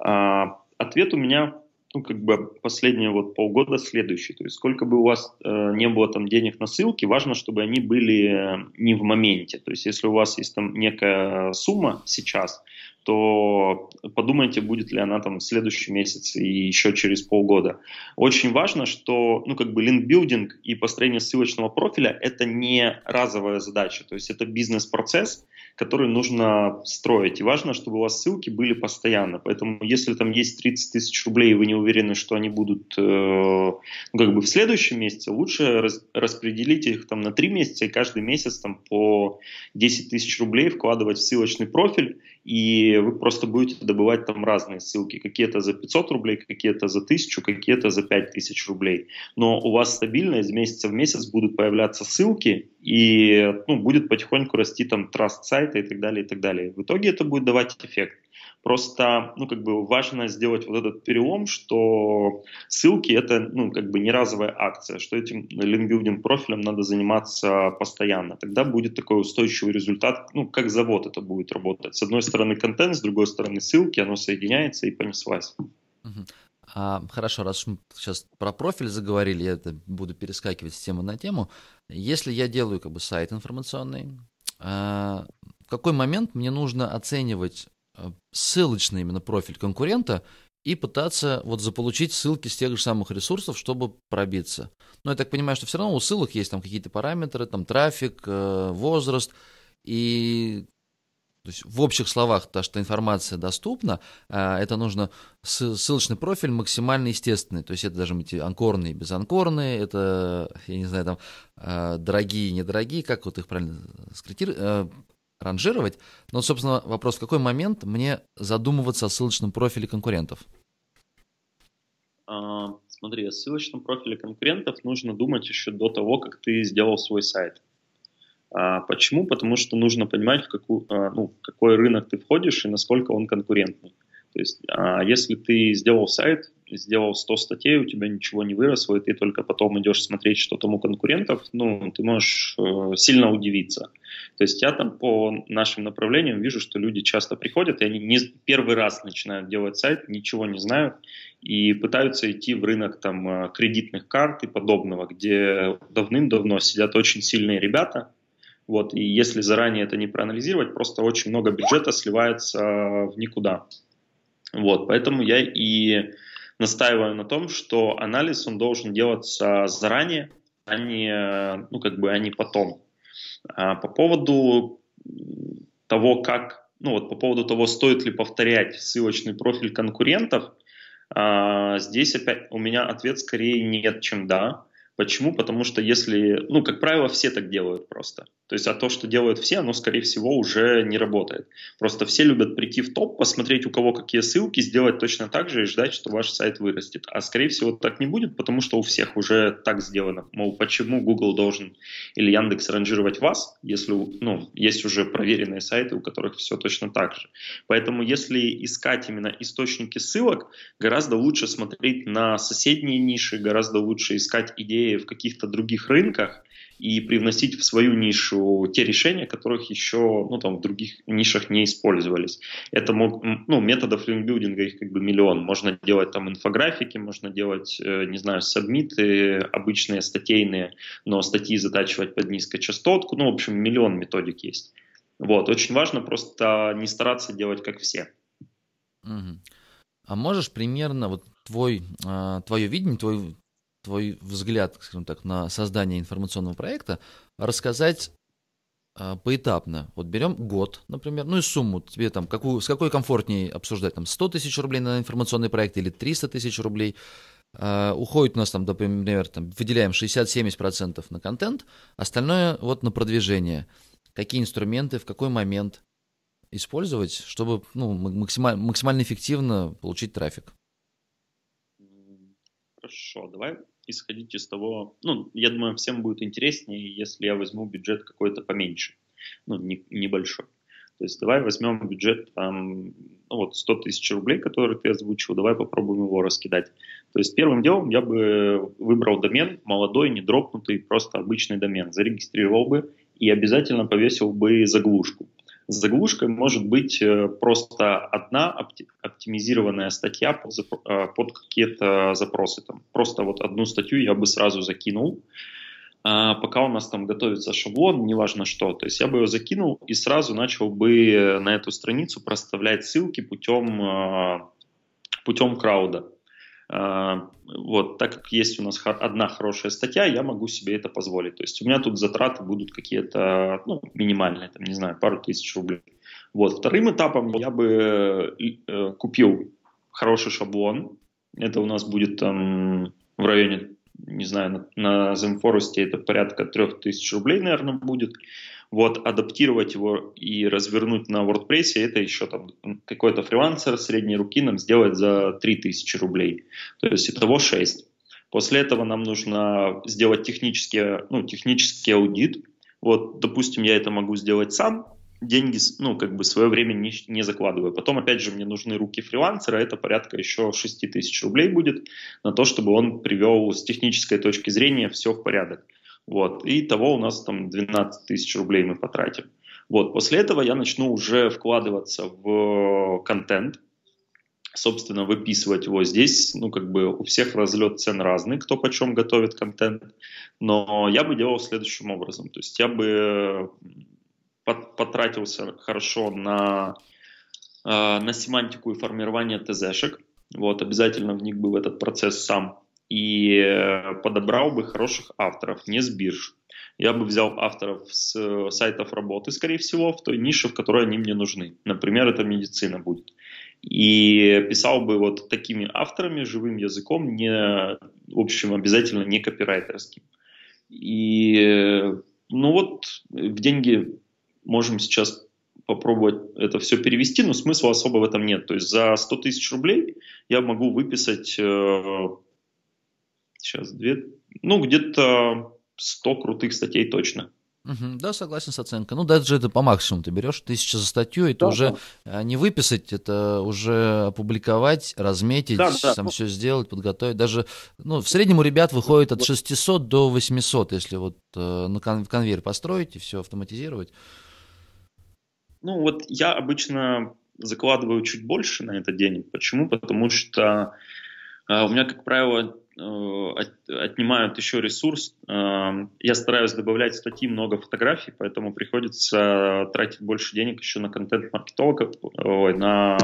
А, ответ у меня, ну, как бы последние вот полгода следующий. То есть сколько бы у вас э, не было там денег на ссылки, важно, чтобы они были не в моменте. То есть если у вас есть там некая сумма сейчас, то подумайте, будет ли она там в следующем месяце и еще через полгода. Очень важно, что ну, как бы линкбилдинг и построение ссылочного профиля – это не разовая задача, то есть это бизнес-процесс, который нужно строить. И важно, чтобы у вас ссылки были постоянно. Поэтому если там есть 30 тысяч рублей, и вы не уверены, что они будут э, ну, как бы в следующем месяце, лучше раз, распределите их там на 3 месяца и каждый месяц там по 10 тысяч рублей вкладывать в ссылочный профиль, и вы просто будете добывать там разные ссылки. Какие-то за 500 рублей, какие-то за 1000, какие-то за 5000 рублей. Но у вас стабильно из месяца в месяц будут появляться ссылки, и ну, будет потихоньку расти там траст сайта и так далее, и так далее. В итоге это будет давать эффект. Просто, ну, как бы важно сделать вот этот перелом, что ссылки это, ну, как бы не разовая акция, что этим линкбилдинг профилем надо заниматься постоянно. Тогда будет такой устойчивый результат, ну, как завод это будет работать. С одной стороны контент, с другой стороны ссылки, оно соединяется и понеслась. А, хорошо, раз мы сейчас про профиль заговорили, я это буду перескакивать с темы на тему. Если я делаю как бы сайт информационный, а, в какой момент мне нужно оценивать ссылочный именно профиль конкурента и пытаться вот заполучить ссылки с тех же самых ресурсов, чтобы пробиться. Но я так понимаю, что все равно у ссылок есть там какие-то параметры, там трафик, э, возраст, и то есть в общих словах, то, что информация доступна, э, это нужно ссылочный профиль максимально естественный. То есть это даже быть анкорные, безанкорные, это, я не знаю, там э, дорогие, недорогие, как вот их правильно скритировать, ранжировать. Но, собственно, вопрос, в какой момент мне задумываться о ссылочном профиле конкурентов? А, смотри, о ссылочном профиле конкурентов нужно думать еще до того, как ты сделал свой сайт. А, почему? Потому что нужно понимать, в, какую, а, ну, в какой рынок ты входишь и насколько он конкурентный. То есть, если ты сделал сайт, сделал 100 статей, у тебя ничего не выросло, и ты только потом идешь смотреть, что там у конкурентов, ну, ты можешь э, сильно удивиться. То есть я там по нашим направлениям вижу, что люди часто приходят, и они не первый раз начинают делать сайт, ничего не знают, и пытаются идти в рынок там э, кредитных карт и подобного, где давным-давно сидят очень сильные ребята, вот, и если заранее это не проанализировать, просто очень много бюджета сливается в никуда. Вот, поэтому я и настаиваю на том, что анализ он должен делаться заранее, а не, ну, как бы, а не потом. А по поводу того, как, ну вот по поводу того, стоит ли повторять ссылочный профиль конкурентов, а, здесь опять у меня ответ скорее нет, чем да. Почему? Потому что если, ну, как правило, все так делают просто. То есть, а то, что делают все, оно, скорее всего, уже не работает. Просто все любят прийти в топ, посмотреть, у кого какие ссылки, сделать точно так же и ждать, что ваш сайт вырастет. А, скорее всего, так не будет, потому что у всех уже так сделано. Мол, почему Google должен или Яндекс ранжировать вас, если, ну, есть уже проверенные сайты, у которых все точно так же. Поэтому, если искать именно источники ссылок, гораздо лучше смотреть на соседние ниши, гораздо лучше искать идеи в каких-то других рынках, и привносить в свою нишу те решения, которых еще ну, там, в других нишах не использовались. Это ну, методов линкбилдинга их как бы миллион. Можно делать там инфографики, можно делать, э, не знаю, сабмиты, обычные статейные, но статьи затачивать под низкочастотку. Ну, в общем, миллион методик есть. Вот, очень важно просто не стараться делать как все. Угу. А можешь примерно вот твой, а, твое видение, твой, твой взгляд, скажем так, на создание информационного проекта, рассказать э, поэтапно. Вот берем год, например, ну и сумму, тебе там, какую, с какой комфортнее обсуждать, там 100 тысяч рублей на информационный проект или 300 тысяч рублей. Э, уходит у нас там, например, там, выделяем 60-70% на контент, остальное вот на продвижение. Какие инструменты, в какой момент использовать, чтобы ну, максимально, максимально эффективно получить трафик. Хорошо, давай исходить из того, ну, я думаю, всем будет интереснее, если я возьму бюджет какой-то поменьше, ну, не, небольшой. То есть давай возьмем бюджет, там, ну, вот 100 тысяч рублей, который ты озвучил, давай попробуем его раскидать. То есть первым делом я бы выбрал домен, молодой, не дропнутый, просто обычный домен, зарегистрировал бы и обязательно повесил бы заглушку. Заглушкой может быть э, просто одна оптимизированная статья под, э, под какие-то запросы. Там. Просто вот одну статью я бы сразу закинул, а пока у нас там готовится шаблон, неважно что. То есть я бы его закинул и сразу начал бы на эту страницу проставлять ссылки путем, э, путем крауда. А, вот, так как есть у нас одна хорошая статья, я могу себе это позволить. То есть у меня тут затраты будут какие-то ну, минимальные, там, не знаю, пару тысяч рублей. Вот, вторым этапом я бы э, купил хороший шаблон. Это у нас будет там в районе, не знаю, на, на Zemforest это порядка 3000 рублей, наверное, будет. Вот адаптировать его и развернуть на WordPress, это еще там какой-то фрилансер средней руки нам сделает за 3000 рублей. То есть итого 6. После этого нам нужно сделать технический, ну, технический аудит. Вот, допустим, я это могу сделать сам, деньги, ну, как бы свое время не, не закладываю. Потом, опять же, мне нужны руки фрилансера, это порядка еще 6 тысяч рублей будет на то, чтобы он привел с технической точки зрения все в порядок. Вот. И того у нас там 12 тысяч рублей мы потратим. Вот. После этого я начну уже вкладываться в контент, собственно, выписывать его здесь. Ну, как бы у всех разлет цен разный, кто почем готовит контент. Но я бы делал следующим образом. То есть я бы потратился хорошо на, э, на семантику и формирование ТЗшек. вот, обязательно вник бы в этот процесс сам и э, подобрал бы хороших авторов, не с бирж. Я бы взял авторов с э, сайтов работы, скорее всего, в той нише, в которой они мне нужны. Например, это медицина будет. И писал бы вот такими авторами, живым языком, не, в общем, обязательно не копирайтерским. И, ну вот, в деньги можем сейчас попробовать это все перевести, но смысла особо в этом нет. То есть за 100 тысяч рублей я могу выписать э, сейчас две, ну, где-то 100 крутых статей точно. Угу, да, согласен с оценкой. Ну, даже это по максимуму ты берешь, тысяча за статью, это да, уже да. не выписать, это уже опубликовать, разметить, да, да. там все сделать, подготовить. Даже, ну, в среднем у ребят выходит от 600 до 800, если вот э, на кон- конвейер построить и все автоматизировать. Ну, вот я обычно закладываю чуть больше на это денег. Почему? Потому что э, у меня, как правило, Э, отнимают еще ресурс. Э, я стараюсь добавлять статьи, много фотографий, поэтому приходится тратить больше денег еще на контент-маркетологов, на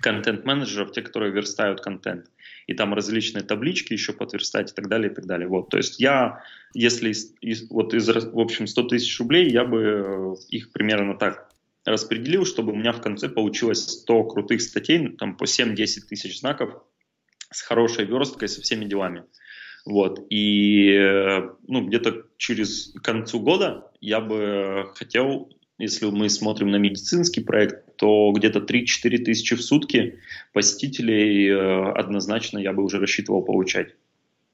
контент-менеджеров, те, которые верстают контент. И там различные таблички еще подверстать и так далее, и так далее. Вот, то есть я, если из, из, вот из, в общем, 100 тысяч рублей, я бы э, их примерно так распределил, чтобы у меня в конце получилось 100 крутых статей, там по 7-10 тысяч знаков, с хорошей версткой, со всеми делами. Вот. И э, ну, где-то через концу года я бы хотел, если мы смотрим на медицинский проект, то где-то 3-4 тысячи в сутки посетителей э, однозначно я бы уже рассчитывал получать.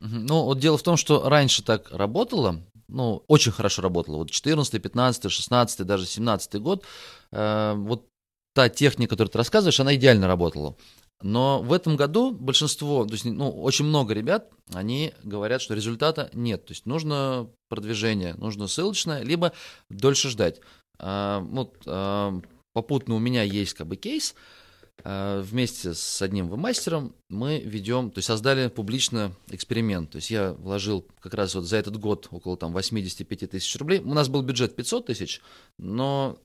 Ну, вот дело в том, что раньше так работало, ну, очень хорошо работало. Вот 14, 15, 16, даже 17 год, э, вот та техника, которую ты рассказываешь, она идеально работала. Но в этом году большинство, то есть, ну, очень много ребят, они говорят, что результата нет. То есть нужно продвижение, нужно ссылочное, либо дольше ждать. А, вот, а, попутно у меня есть как бы кейс. А, вместе с одним веб-мастером мы ведем, то есть создали публично эксперимент. То есть я вложил как раз вот за этот год около там 85 тысяч рублей. У нас был бюджет 500 тысяч, но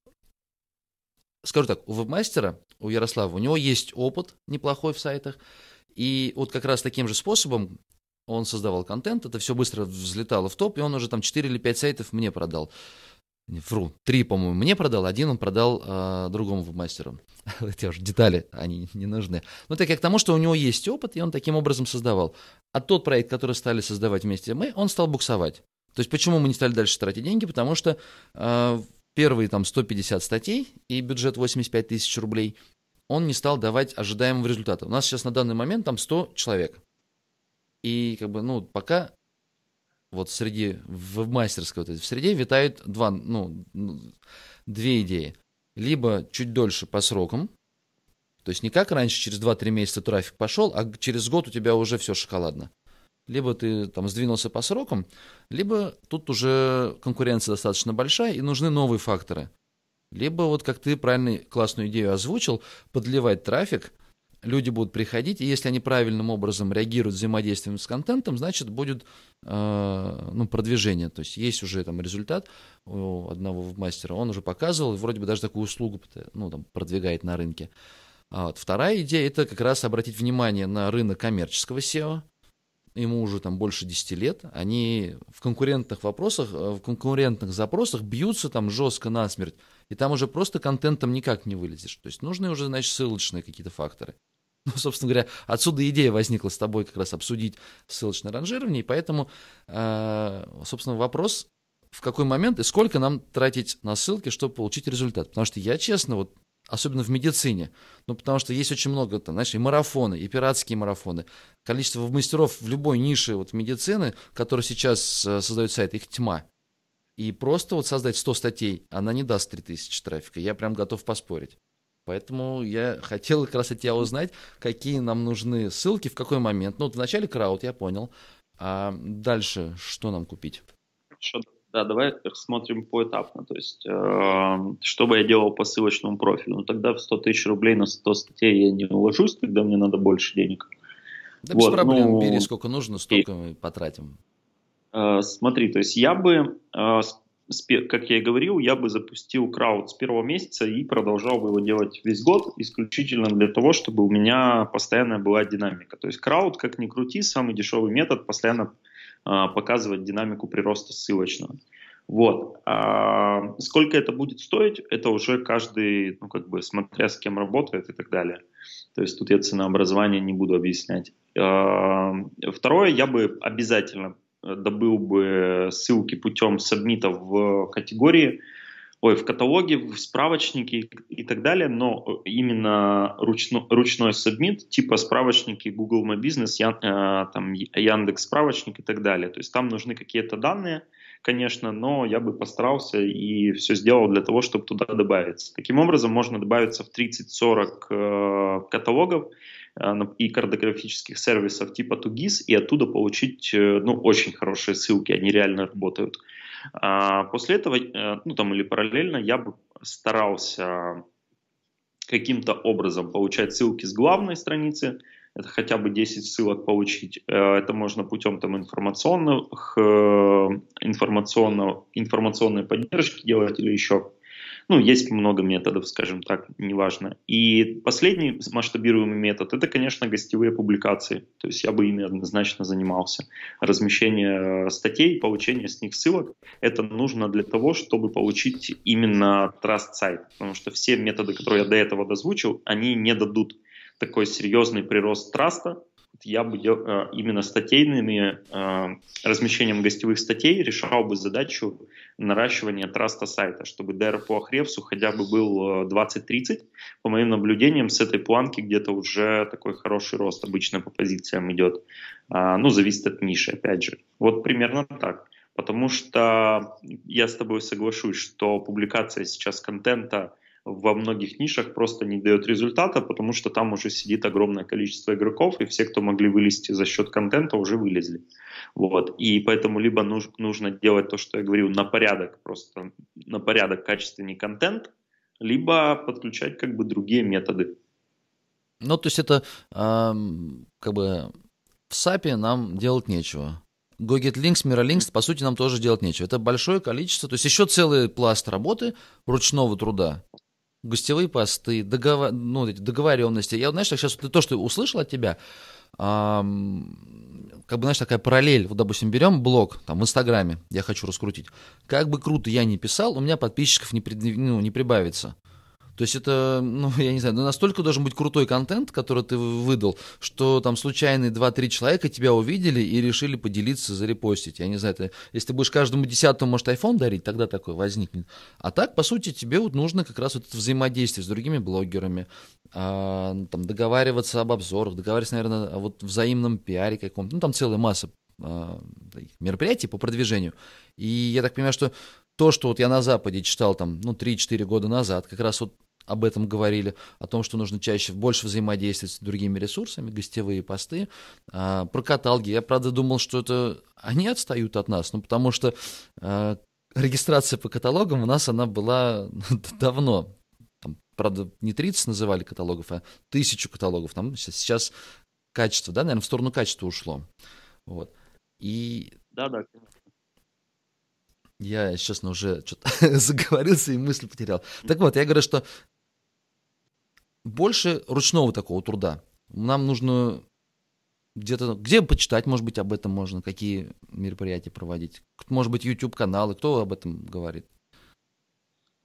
скажу так, у вебмастера, у Ярослава, у него есть опыт неплохой в сайтах, и вот как раз таким же способом он создавал контент, это все быстро взлетало в топ, и он уже там 4 или 5 сайтов мне продал. Не, вру, три, по-моему, мне продал, один он продал э, другому вебмастеру. Эти уже детали, они не нужны. Но так как к тому, что у него есть опыт, и он таким образом создавал. А тот проект, который стали создавать вместе мы, он стал буксовать. То есть почему мы не стали дальше тратить деньги? Потому что э, первые там 150 статей и бюджет 85 тысяч рублей, он не стал давать ожидаемого результата. У нас сейчас на данный момент там 100 человек. И как бы, ну, пока вот среди веб-мастерской вот в среде витают два, ну, две идеи. Либо чуть дольше по срокам, то есть не как раньше, через 2-3 месяца трафик пошел, а через год у тебя уже все шоколадно либо ты там сдвинулся по срокам, либо тут уже конкуренция достаточно большая и нужны новые факторы. Либо вот как ты правильно классную идею озвучил, подливать трафик, люди будут приходить, и если они правильным образом реагируют, взаимодействуют с контентом, значит будет э, ну, продвижение. То есть есть уже там результат у одного мастера, он уже показывал, вроде бы даже такую услугу ну, там, продвигает на рынке. А вот вторая идея это как раз обратить внимание на рынок коммерческого SEO, ему уже там больше 10 лет, они в конкурентных вопросах, э, в конкурентных запросах бьются там жестко насмерть, и там уже просто контентом никак не вылезешь. То есть нужны уже, значит, ссылочные какие-то факторы. Ну, собственно говоря, отсюда идея возникла с тобой как раз обсудить ссылочное ранжирование, и поэтому, э, собственно, вопрос, в какой момент и сколько нам тратить на ссылки, чтобы получить результат. Потому что я, честно, вот особенно в медицине. Ну, потому что есть очень много, там, знаешь, и марафоны, и пиратские марафоны. Количество мастеров в любой нише вот, медицины, которые сейчас э, создают сайт, их тьма. И просто вот создать 100 статей, она не даст 3000 трафика. Я прям готов поспорить. Поэтому я хотел как раз от тебя узнать, какие нам нужны ссылки, в какой момент. Ну, вот вначале крауд, я понял. А дальше что нам купить? Да, давай смотрим поэтапно. То есть, э, что бы я делал по ссылочному профилю? Ну, тогда в 100 тысяч рублей на 100 статей я не уложусь, тогда мне надо больше денег. Да вот, без проблем, ну, бери сколько нужно, столько и, мы потратим. Э, смотри, то есть я бы э, как я и говорил, я бы запустил крауд с первого месяца и продолжал бы его делать весь год, исключительно для того, чтобы у меня постоянная была динамика. То есть крауд, как ни крути, самый дешевый метод постоянно показывать динамику прироста ссылочного. Вот. А сколько это будет стоить, это уже каждый, ну, как бы, смотря с кем работает и так далее. То есть тут я ценообразование не буду объяснять. А, второе, я бы обязательно добыл бы ссылки путем сабмита в категории, ой, в каталоге, в справочнике и так далее, но именно ручно, ручной сабмит, типа справочники Google My Business, Ян, э, там, Яндекс справочник и так далее. То есть там нужны какие-то данные, конечно, но я бы постарался и все сделал для того, чтобы туда добавиться. Таким образом, можно добавиться в 30-40 э, каталогов, Э, и картографических сервисов типа Tugis и оттуда получить э, ну, очень хорошие ссылки, они реально работают. А после этого, э, ну там или параллельно, я бы старался каким-то образом получать ссылки с главной страницы, это хотя бы 10 ссылок получить. Это можно путем там информационных, информационного, информационной поддержки делать или еще ну, есть много методов, скажем так, неважно. И последний масштабируемый метод – это, конечно, гостевые публикации. То есть я бы ими однозначно занимался. Размещение э, статей, получение с них ссылок – это нужно для того, чтобы получить именно Trust сайт. Потому что все методы, которые я до этого дозвучил, они не дадут такой серьезный прирост траста, я бы э, именно статейными э, размещением гостевых статей решал бы задачу наращивания траста сайта, чтобы DR по Ахревсу хотя бы был 20-30. Э, по моим наблюдениям, с этой планки где-то уже такой хороший рост обычно по позициям идет. А, ну, зависит от ниши, опять же. Вот примерно так. Потому что я с тобой соглашусь, что публикация сейчас контента – во многих нишах просто не дает результата, потому что там уже сидит огромное количество игроков, и все, кто могли вылезти за счет контента, уже вылезли. Вот. И поэтому либо нуж, нужно делать то, что я говорил, на порядок, просто на порядок качественный контент, либо подключать как бы другие методы. Ну, то есть это э, как бы в SAP нам делать нечего. GoGetLinks, MiraLinks, по сути, нам тоже делать нечего. Это большое количество, то есть еще целый пласт работы ручного труда, гостевые посты, договор, ну, эти договоренности. Я, знаешь, сейчас то, что услышал от тебя, эм, как бы, знаешь, такая параллель. Вот, допустим, берем блог там в Инстаграме, я хочу раскрутить. Как бы круто я ни писал, у меня подписчиков не, при, ну, не прибавится. То есть это, ну, я не знаю, ну, настолько должен быть крутой контент, который ты выдал, что там случайные 2-3 человека тебя увидели и решили поделиться, зарепостить. Я не знаю, это, если ты будешь каждому десятому, может, iPhone дарить, тогда такое возникнет. А так, по сути, тебе вот нужно как раз вот это взаимодействие с другими блогерами, а, там, договариваться об обзорах, договариваться, наверное, о вот взаимном пиаре каком-то. Ну, там целая масса а, мероприятий по продвижению. И я так понимаю, что то, что вот я на Западе читал там, ну, 3-4 года назад, как раз вот об этом говорили, о том, что нужно чаще больше взаимодействовать с другими ресурсами, гостевые посты. А, про каталги. Я, правда, думал, что это они отстают от нас, ну, потому что а, регистрация по каталогам у нас она была давно. Там, правда, не 30 называли каталогов, а тысячу каталогов. Там сейчас, сейчас качество, да, наверное, в сторону качества ушло. Вот. И... Да, да, Я, честно, уже что-то заговорился и мысль потерял. Так вот, я говорю, что больше ручного такого труда. Нам нужно где-то, где почитать, может быть, об этом можно, какие мероприятия проводить. Может быть, YouTube-каналы, кто об этом говорит?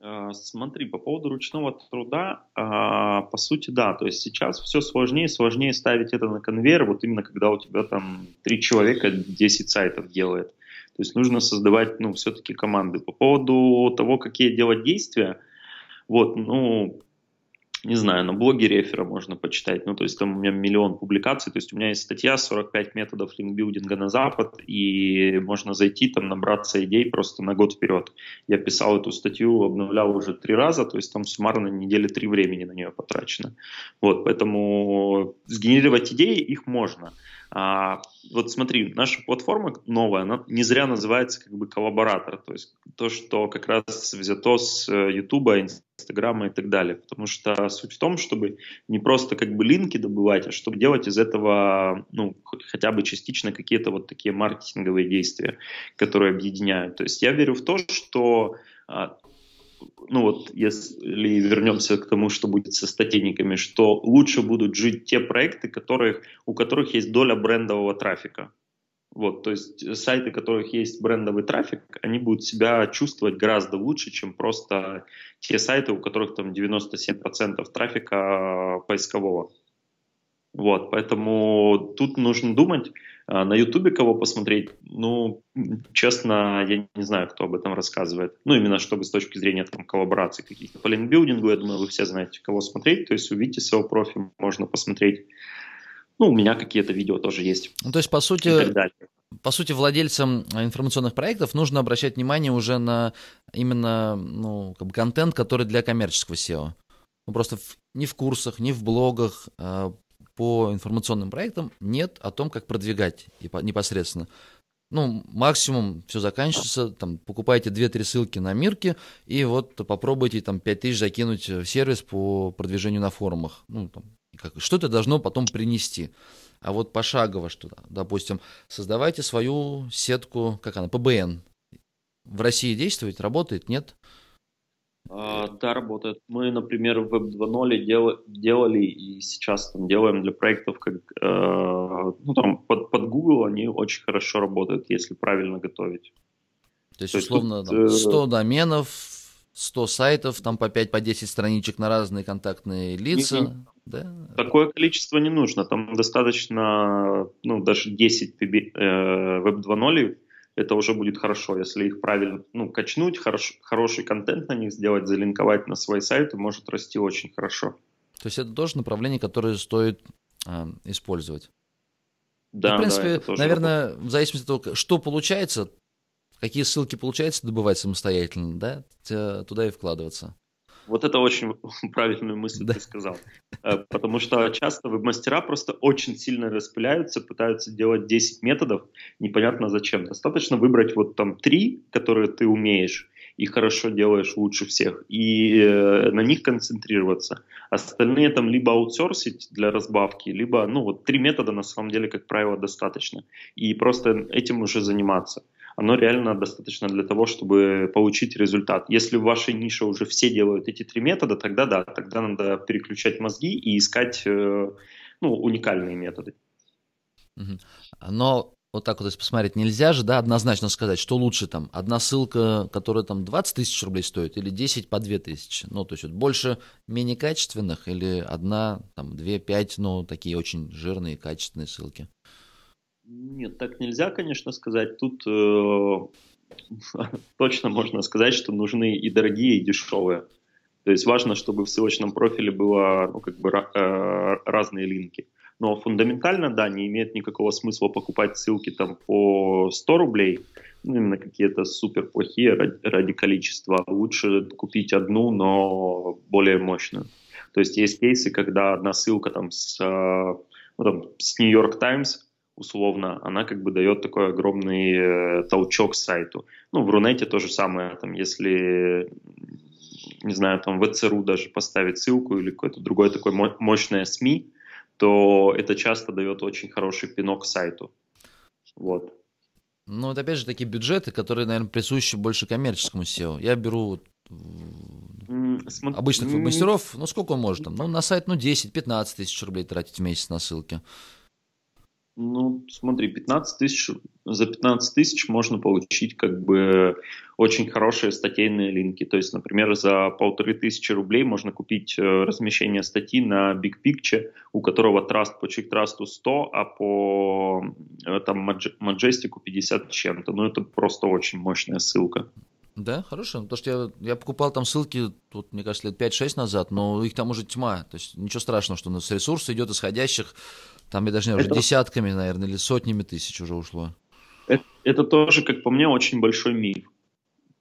А, смотри, по поводу ручного труда, а, по сути, да, то есть сейчас все сложнее и сложнее ставить это на конвейер, вот именно когда у тебя там три человека 10 сайтов делает. То есть нужно создавать, ну, все-таки команды. По поводу того, какие делать действия, вот, ну, не знаю, на блоге рефера можно почитать, ну, то есть там у меня миллион публикаций, то есть у меня есть статья 45 методов линкбилдинга на Запад, и можно зайти там набраться идей просто на год вперед. Я писал эту статью, обновлял уже три раза, то есть там суммарно недели три времени на нее потрачено. Вот, поэтому сгенерировать идеи их можно. А, вот смотри, наша платформа новая, она не зря называется как бы коллаборатор, то есть то, что как раз взято с э, Инстаграма и так далее. Потому что суть в том, чтобы не просто как бы линки добывать, а чтобы делать из этого, ну, хотя бы частично какие-то вот такие маркетинговые действия, которые объединяют. То есть я верю в то, что а, ну вот, если вернемся к тому, что будет со статейниками, что лучше будут жить те проекты, которых, у которых есть доля брендового трафика. Вот, то есть сайты, у которых есть брендовый трафик, они будут себя чувствовать гораздо лучше, чем просто те сайты, у которых там 97% трафика поискового. Вот, поэтому тут нужно думать, на Ютубе кого посмотреть, ну, честно, я не знаю, кто об этом рассказывает. Ну, именно чтобы с точки зрения там коллабораций каких-то по линкбилдингу, я думаю, вы все знаете, кого смотреть, то есть увидите своего профиля, можно посмотреть. Ну, у меня какие-то видео тоже есть. Ну, то есть, по сути, по сути, владельцам информационных проектов нужно обращать внимание уже на именно ну, как бы контент, который для коммерческого SEO. Ну, просто в, не в курсах, не в блогах, а по информационным проектам нет о том, как продвигать непосредственно. Ну, максимум все заканчивается, там, покупайте 2-3 ссылки на Мирке, и вот попробуйте там 5000 закинуть в сервис по продвижению на форумах. Ну, там, как, что это должно потом принести. А вот пошагово что, допустим, создавайте свою сетку, как она, ПБН. В России действует, работает, нет? А, да, работает. Мы, например, в Web 2.0 дел, делали и сейчас там делаем для проектов, как э, ну, там, под, под Google они очень хорошо работают, если правильно готовить. То есть, То условно, есть, там, 100 э... доменов, 100 сайтов, там по 5-10 по 10 страничек на разные контактные лица. Mm-hmm. Да? Такое количество не нужно. Там достаточно, ну, даже 10 э, Web 2.0 это уже будет хорошо, если их правильно ну, качнуть, хорош, хороший контент на них сделать, залинковать на свой сайт, и может расти очень хорошо. То есть это тоже направление, которое стоит э, использовать. Да, и, в принципе, да, наверное, работает. в зависимости от того, что получается, какие ссылки получается добывать самостоятельно, да, туда и вкладываться. Вот это очень правильную мысль да. ты сказал. Э, потому что часто веб-мастера просто очень сильно распыляются, пытаются делать 10 методов, непонятно зачем. Достаточно выбрать вот там три, которые ты умеешь, и хорошо делаешь лучше всех, и э, на них концентрироваться. Остальные там либо аутсорсить для разбавки, либо, ну вот три метода на самом деле, как правило, достаточно. И просто этим уже заниматься оно реально достаточно для того, чтобы получить результат. Если в вашей нише уже все делают эти три метода, тогда да, тогда надо переключать мозги и искать э, ну, уникальные методы. Но вот так вот если посмотреть, нельзя же, да, однозначно сказать, что лучше там, одна ссылка, которая там 20 тысяч рублей стоит, или 10 по 2 тысячи, ну, то есть вот больше менее качественных, или одна, там, 2, 5, ну, такие очень жирные, качественные ссылки. Нет, так нельзя, конечно, сказать. Тут э, точно можно сказать, что нужны и дорогие, и дешевые. То есть важно, чтобы в ссылочном профиле было ну, как бы э, разные линки. Но фундаментально, да, не имеет никакого смысла покупать ссылки там по 100 рублей, ну, именно какие-то супер плохие ради, ради количества. Лучше купить одну, но более мощную. То есть есть кейсы, когда одна ссылка там с, э, ну, там, с New York Times условно, она как бы дает такой огромный э, толчок сайту. Ну, в Рунете то же самое, там, если, не знаю, там в ЦРУ даже поставить ссылку или какое-то другое такое мощное СМИ, то это часто дает очень хороший пинок сайту. Вот. Ну, вот опять же такие бюджеты, которые, наверное, присущи больше коммерческому SEO. Я беру обычных мастеров, ну сколько он может там? Ну, на сайт, ну, 10-15 тысяч рублей тратить в месяц на ссылки. Ну, смотри, 15 тысяч, за 15 тысяч можно получить как бы очень хорошие статейные линки. То есть, например, за полторы тысячи рублей можно купить э, размещение статьи на Big Picture, у которого траст по чек-трасту 100, а по э, там Majestic 50 чем-то. Ну, это просто очень мощная ссылка. Да, хорошо. Потому что я, я покупал там ссылки, тут, мне кажется, лет 5-6 назад, но их там уже тьма. То есть ничего страшного, что у нас ресурс идет исходящих там, я даже не знаю, уже десятками, наверное, или сотнями тысяч уже ушло. Это, это тоже, как по мне, очень большой миф.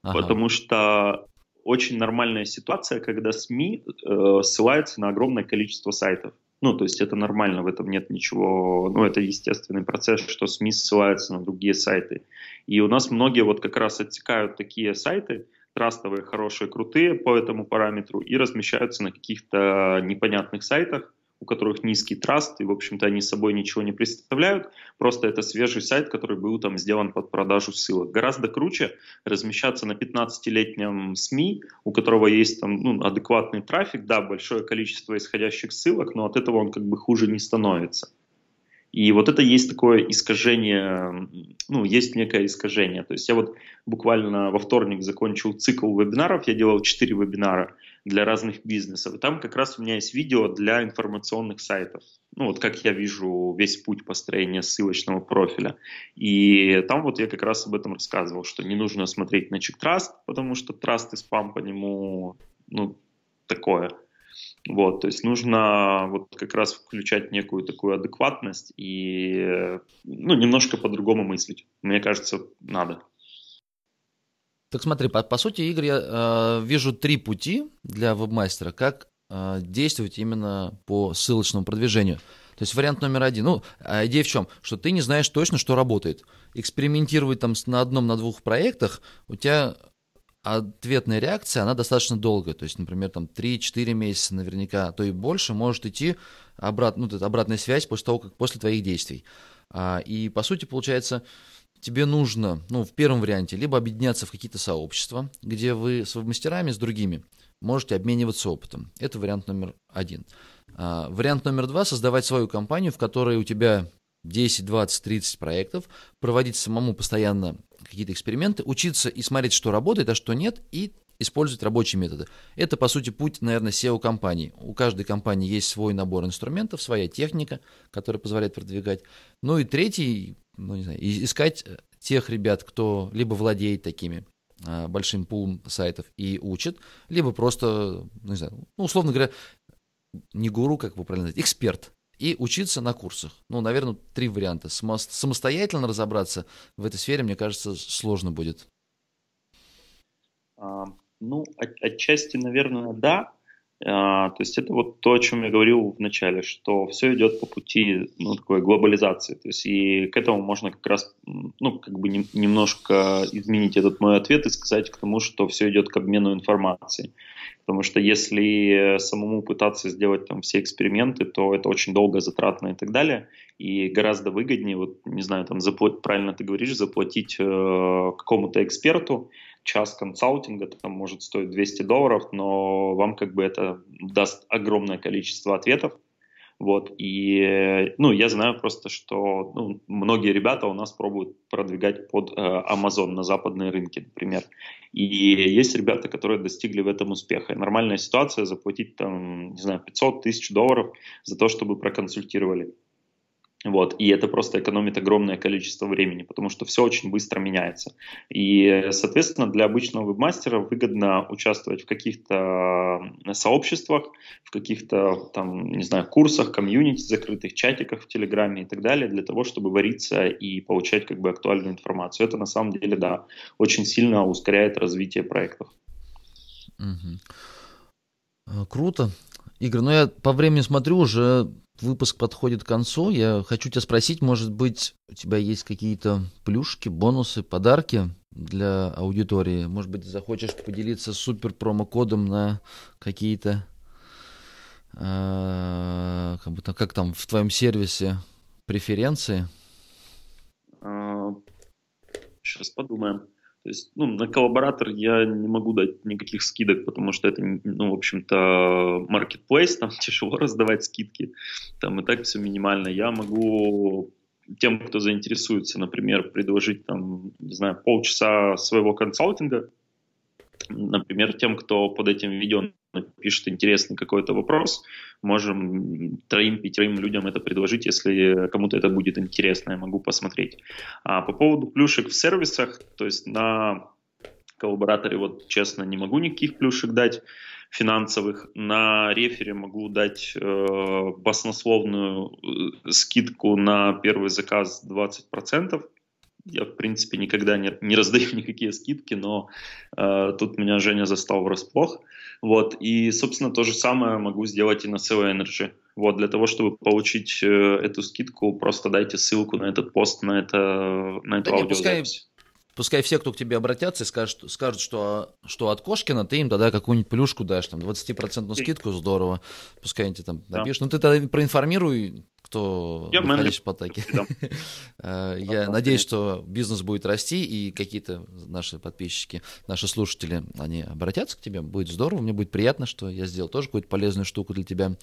Ага. Потому что очень нормальная ситуация, когда СМИ э, ссылаются на огромное количество сайтов. Ну, то есть это нормально, в этом нет ничего, ну, это естественный процесс, что СМИ ссылаются на другие сайты. И у нас многие вот как раз отсекают такие сайты, трастовые, хорошие, крутые по этому параметру и размещаются на каких-то непонятных сайтах, у которых низкий траст, и, в общем-то, они собой ничего не представляют. Просто это свежий сайт, который был там сделан под продажу ссылок. Гораздо круче размещаться на 15-летнем СМИ, у которого есть там ну, адекватный трафик, да, большое количество исходящих ссылок, но от этого он как бы хуже не становится. И вот это есть такое искажение, ну, есть некое искажение. То есть я вот буквально во вторник закончил цикл вебинаров, я делал 4 вебинара для разных бизнесов. И там как раз у меня есть видео для информационных сайтов. Ну, вот как я вижу весь путь построения ссылочного профиля. И там вот я как раз об этом рассказывал, что не нужно смотреть на чек-траст, потому что траст и спам по нему, ну, такое. Вот, то есть нужно вот как раз включать некую такую адекватность и ну, немножко по-другому мыслить. Мне кажется, надо. Так смотри, по, по сути, Игорь, я э, вижу три пути для вебмастера, как э, действовать именно по ссылочному продвижению. То есть вариант номер один. Ну, а идея в чем? Что ты не знаешь точно, что работает. Экспериментировать там на одном, на двух проектах, у тебя ответная реакция, она достаточно долгая. То есть, например, там 3-4 месяца наверняка, а то и больше может идти обрат, ну, обратная связь после того, как после твоих действий. А, и по сути, получается, тебе нужно, ну, в первом варианте, либо объединяться в какие-то сообщества, где вы с мастерами, с другими можете обмениваться опытом. Это вариант номер один. А, вариант номер два – создавать свою компанию, в которой у тебя 10, 20, 30 проектов, проводить самому постоянно какие-то эксперименты, учиться и смотреть, что работает, а что нет, и использовать рабочие методы. Это, по сути, путь, наверное, SEO-компании. У каждой компании есть свой набор инструментов, своя техника, которая позволяет продвигать. Ну и третий, ну не знаю, искать тех ребят, кто либо владеет такими а, большим пулом сайтов и учит, либо просто, ну, не знаю, ну, условно говоря, не гуру, как вы правильно знаете, эксперт, и учиться на курсах. Ну, наверное, три варианта. Самостоятельно разобраться в этой сфере, мне кажется, сложно будет. А, ну, от, отчасти, наверное, да. А, то есть это вот то, о чем я говорил в начале, что все идет по пути ну, такой глобализации. То есть и к этому можно как раз ну, как бы не, немножко изменить этот мой ответ и сказать к тому, что все идет к обмену информацией. Потому что если самому пытаться сделать там все эксперименты, то это очень долго, затратно и так далее. И гораздо выгоднее, вот не знаю, там заплатить, правильно ты говоришь, заплатить э, какому-то эксперту, час консалтинга там может стоить 200 долларов, но вам как бы это даст огромное количество ответов, вот, и, ну, я знаю просто, что ну, многие ребята у нас пробуют продвигать под э, Amazon на западные рынки, например. И есть ребята, которые достигли в этом успеха. Нормальная ситуация заплатить там, не знаю, 500 тысяч долларов за то, чтобы проконсультировали. Вот, и это просто экономит огромное количество времени, потому что все очень быстро меняется. И, соответственно, для обычного вебмастера выгодно участвовать в каких-то сообществах, в каких-то, там, не знаю, курсах, комьюнити, закрытых чатиках в Телеграме и так далее, для того, чтобы вариться и получать как бы актуальную информацию. Это на самом деле, да, очень сильно ускоряет развитие проектов. Угу. Круто. Игорь, ну я по времени смотрю, уже выпуск подходит к концу. Я хочу тебя спросить, может быть, у тебя есть какие-то плюшки, бонусы, подарки для аудитории? Может быть, захочешь поделиться супер промокодом на какие-то, э, как, бы, как там в твоем сервисе преференции? Сейчас а, подумаем. То есть, ну, на коллаборатор я не могу дать никаких скидок, потому что это, ну, в общем-то, marketplace, там тяжело раздавать скидки, там и так все минимально. Я могу тем, кто заинтересуется, например, предложить там, не знаю, полчаса своего консалтинга, например, тем, кто под этим видео пишет интересный какой-то вопрос, можем троим-пятерым людям это предложить, если кому-то это будет интересно, я могу посмотреть. А по поводу плюшек в сервисах, то есть на коллабораторе, вот честно, не могу никаких плюшек дать финансовых. На рефере могу дать э, баснословную э, скидку на первый заказ 20%. Я, в принципе, никогда не, не раздаю никакие скидки, но э, тут меня Женя застал врасплох. Вот, и, собственно, то же самое могу сделать и на SEO Energy. Вот, для того, чтобы получить э, эту скидку, просто дайте ссылку на этот пост, на, это, на эту Да не, аудиозапись. Пускай все, кто к тебе обратятся скажут, скажут что, что от Кошкина, ты им тогда какую-нибудь плюшку дашь, там, 20% скидку, здорово. Пускай они тебе там Да. напишут. Ну, ты тогда проинформируй, кто Я Потаке. Да. Э, Я надеюсь, что бизнес будет расти, и какие-то наши подписчики, наши слушатели, они обратятся к тебе. Будет здорово, мне будет приятно, что я сделал тоже какую-то полезную штуку для тебя.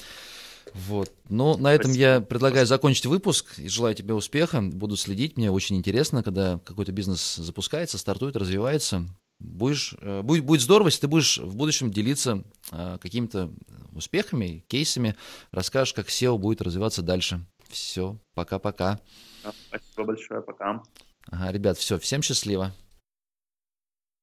Вот. Ну, на этом Спасибо. я предлагаю закончить выпуск и желаю тебе успеха. Буду следить. Мне очень интересно, когда какой-то бизнес запускается, стартует, развивается. Будешь, э, будет, будет здорово, если ты будешь в будущем делиться э, какими-то успехами, кейсами, расскажешь, как SEO будет развиваться дальше. Все, пока-пока. Спасибо большое, пока. Ага, ребят, все, всем счастливо.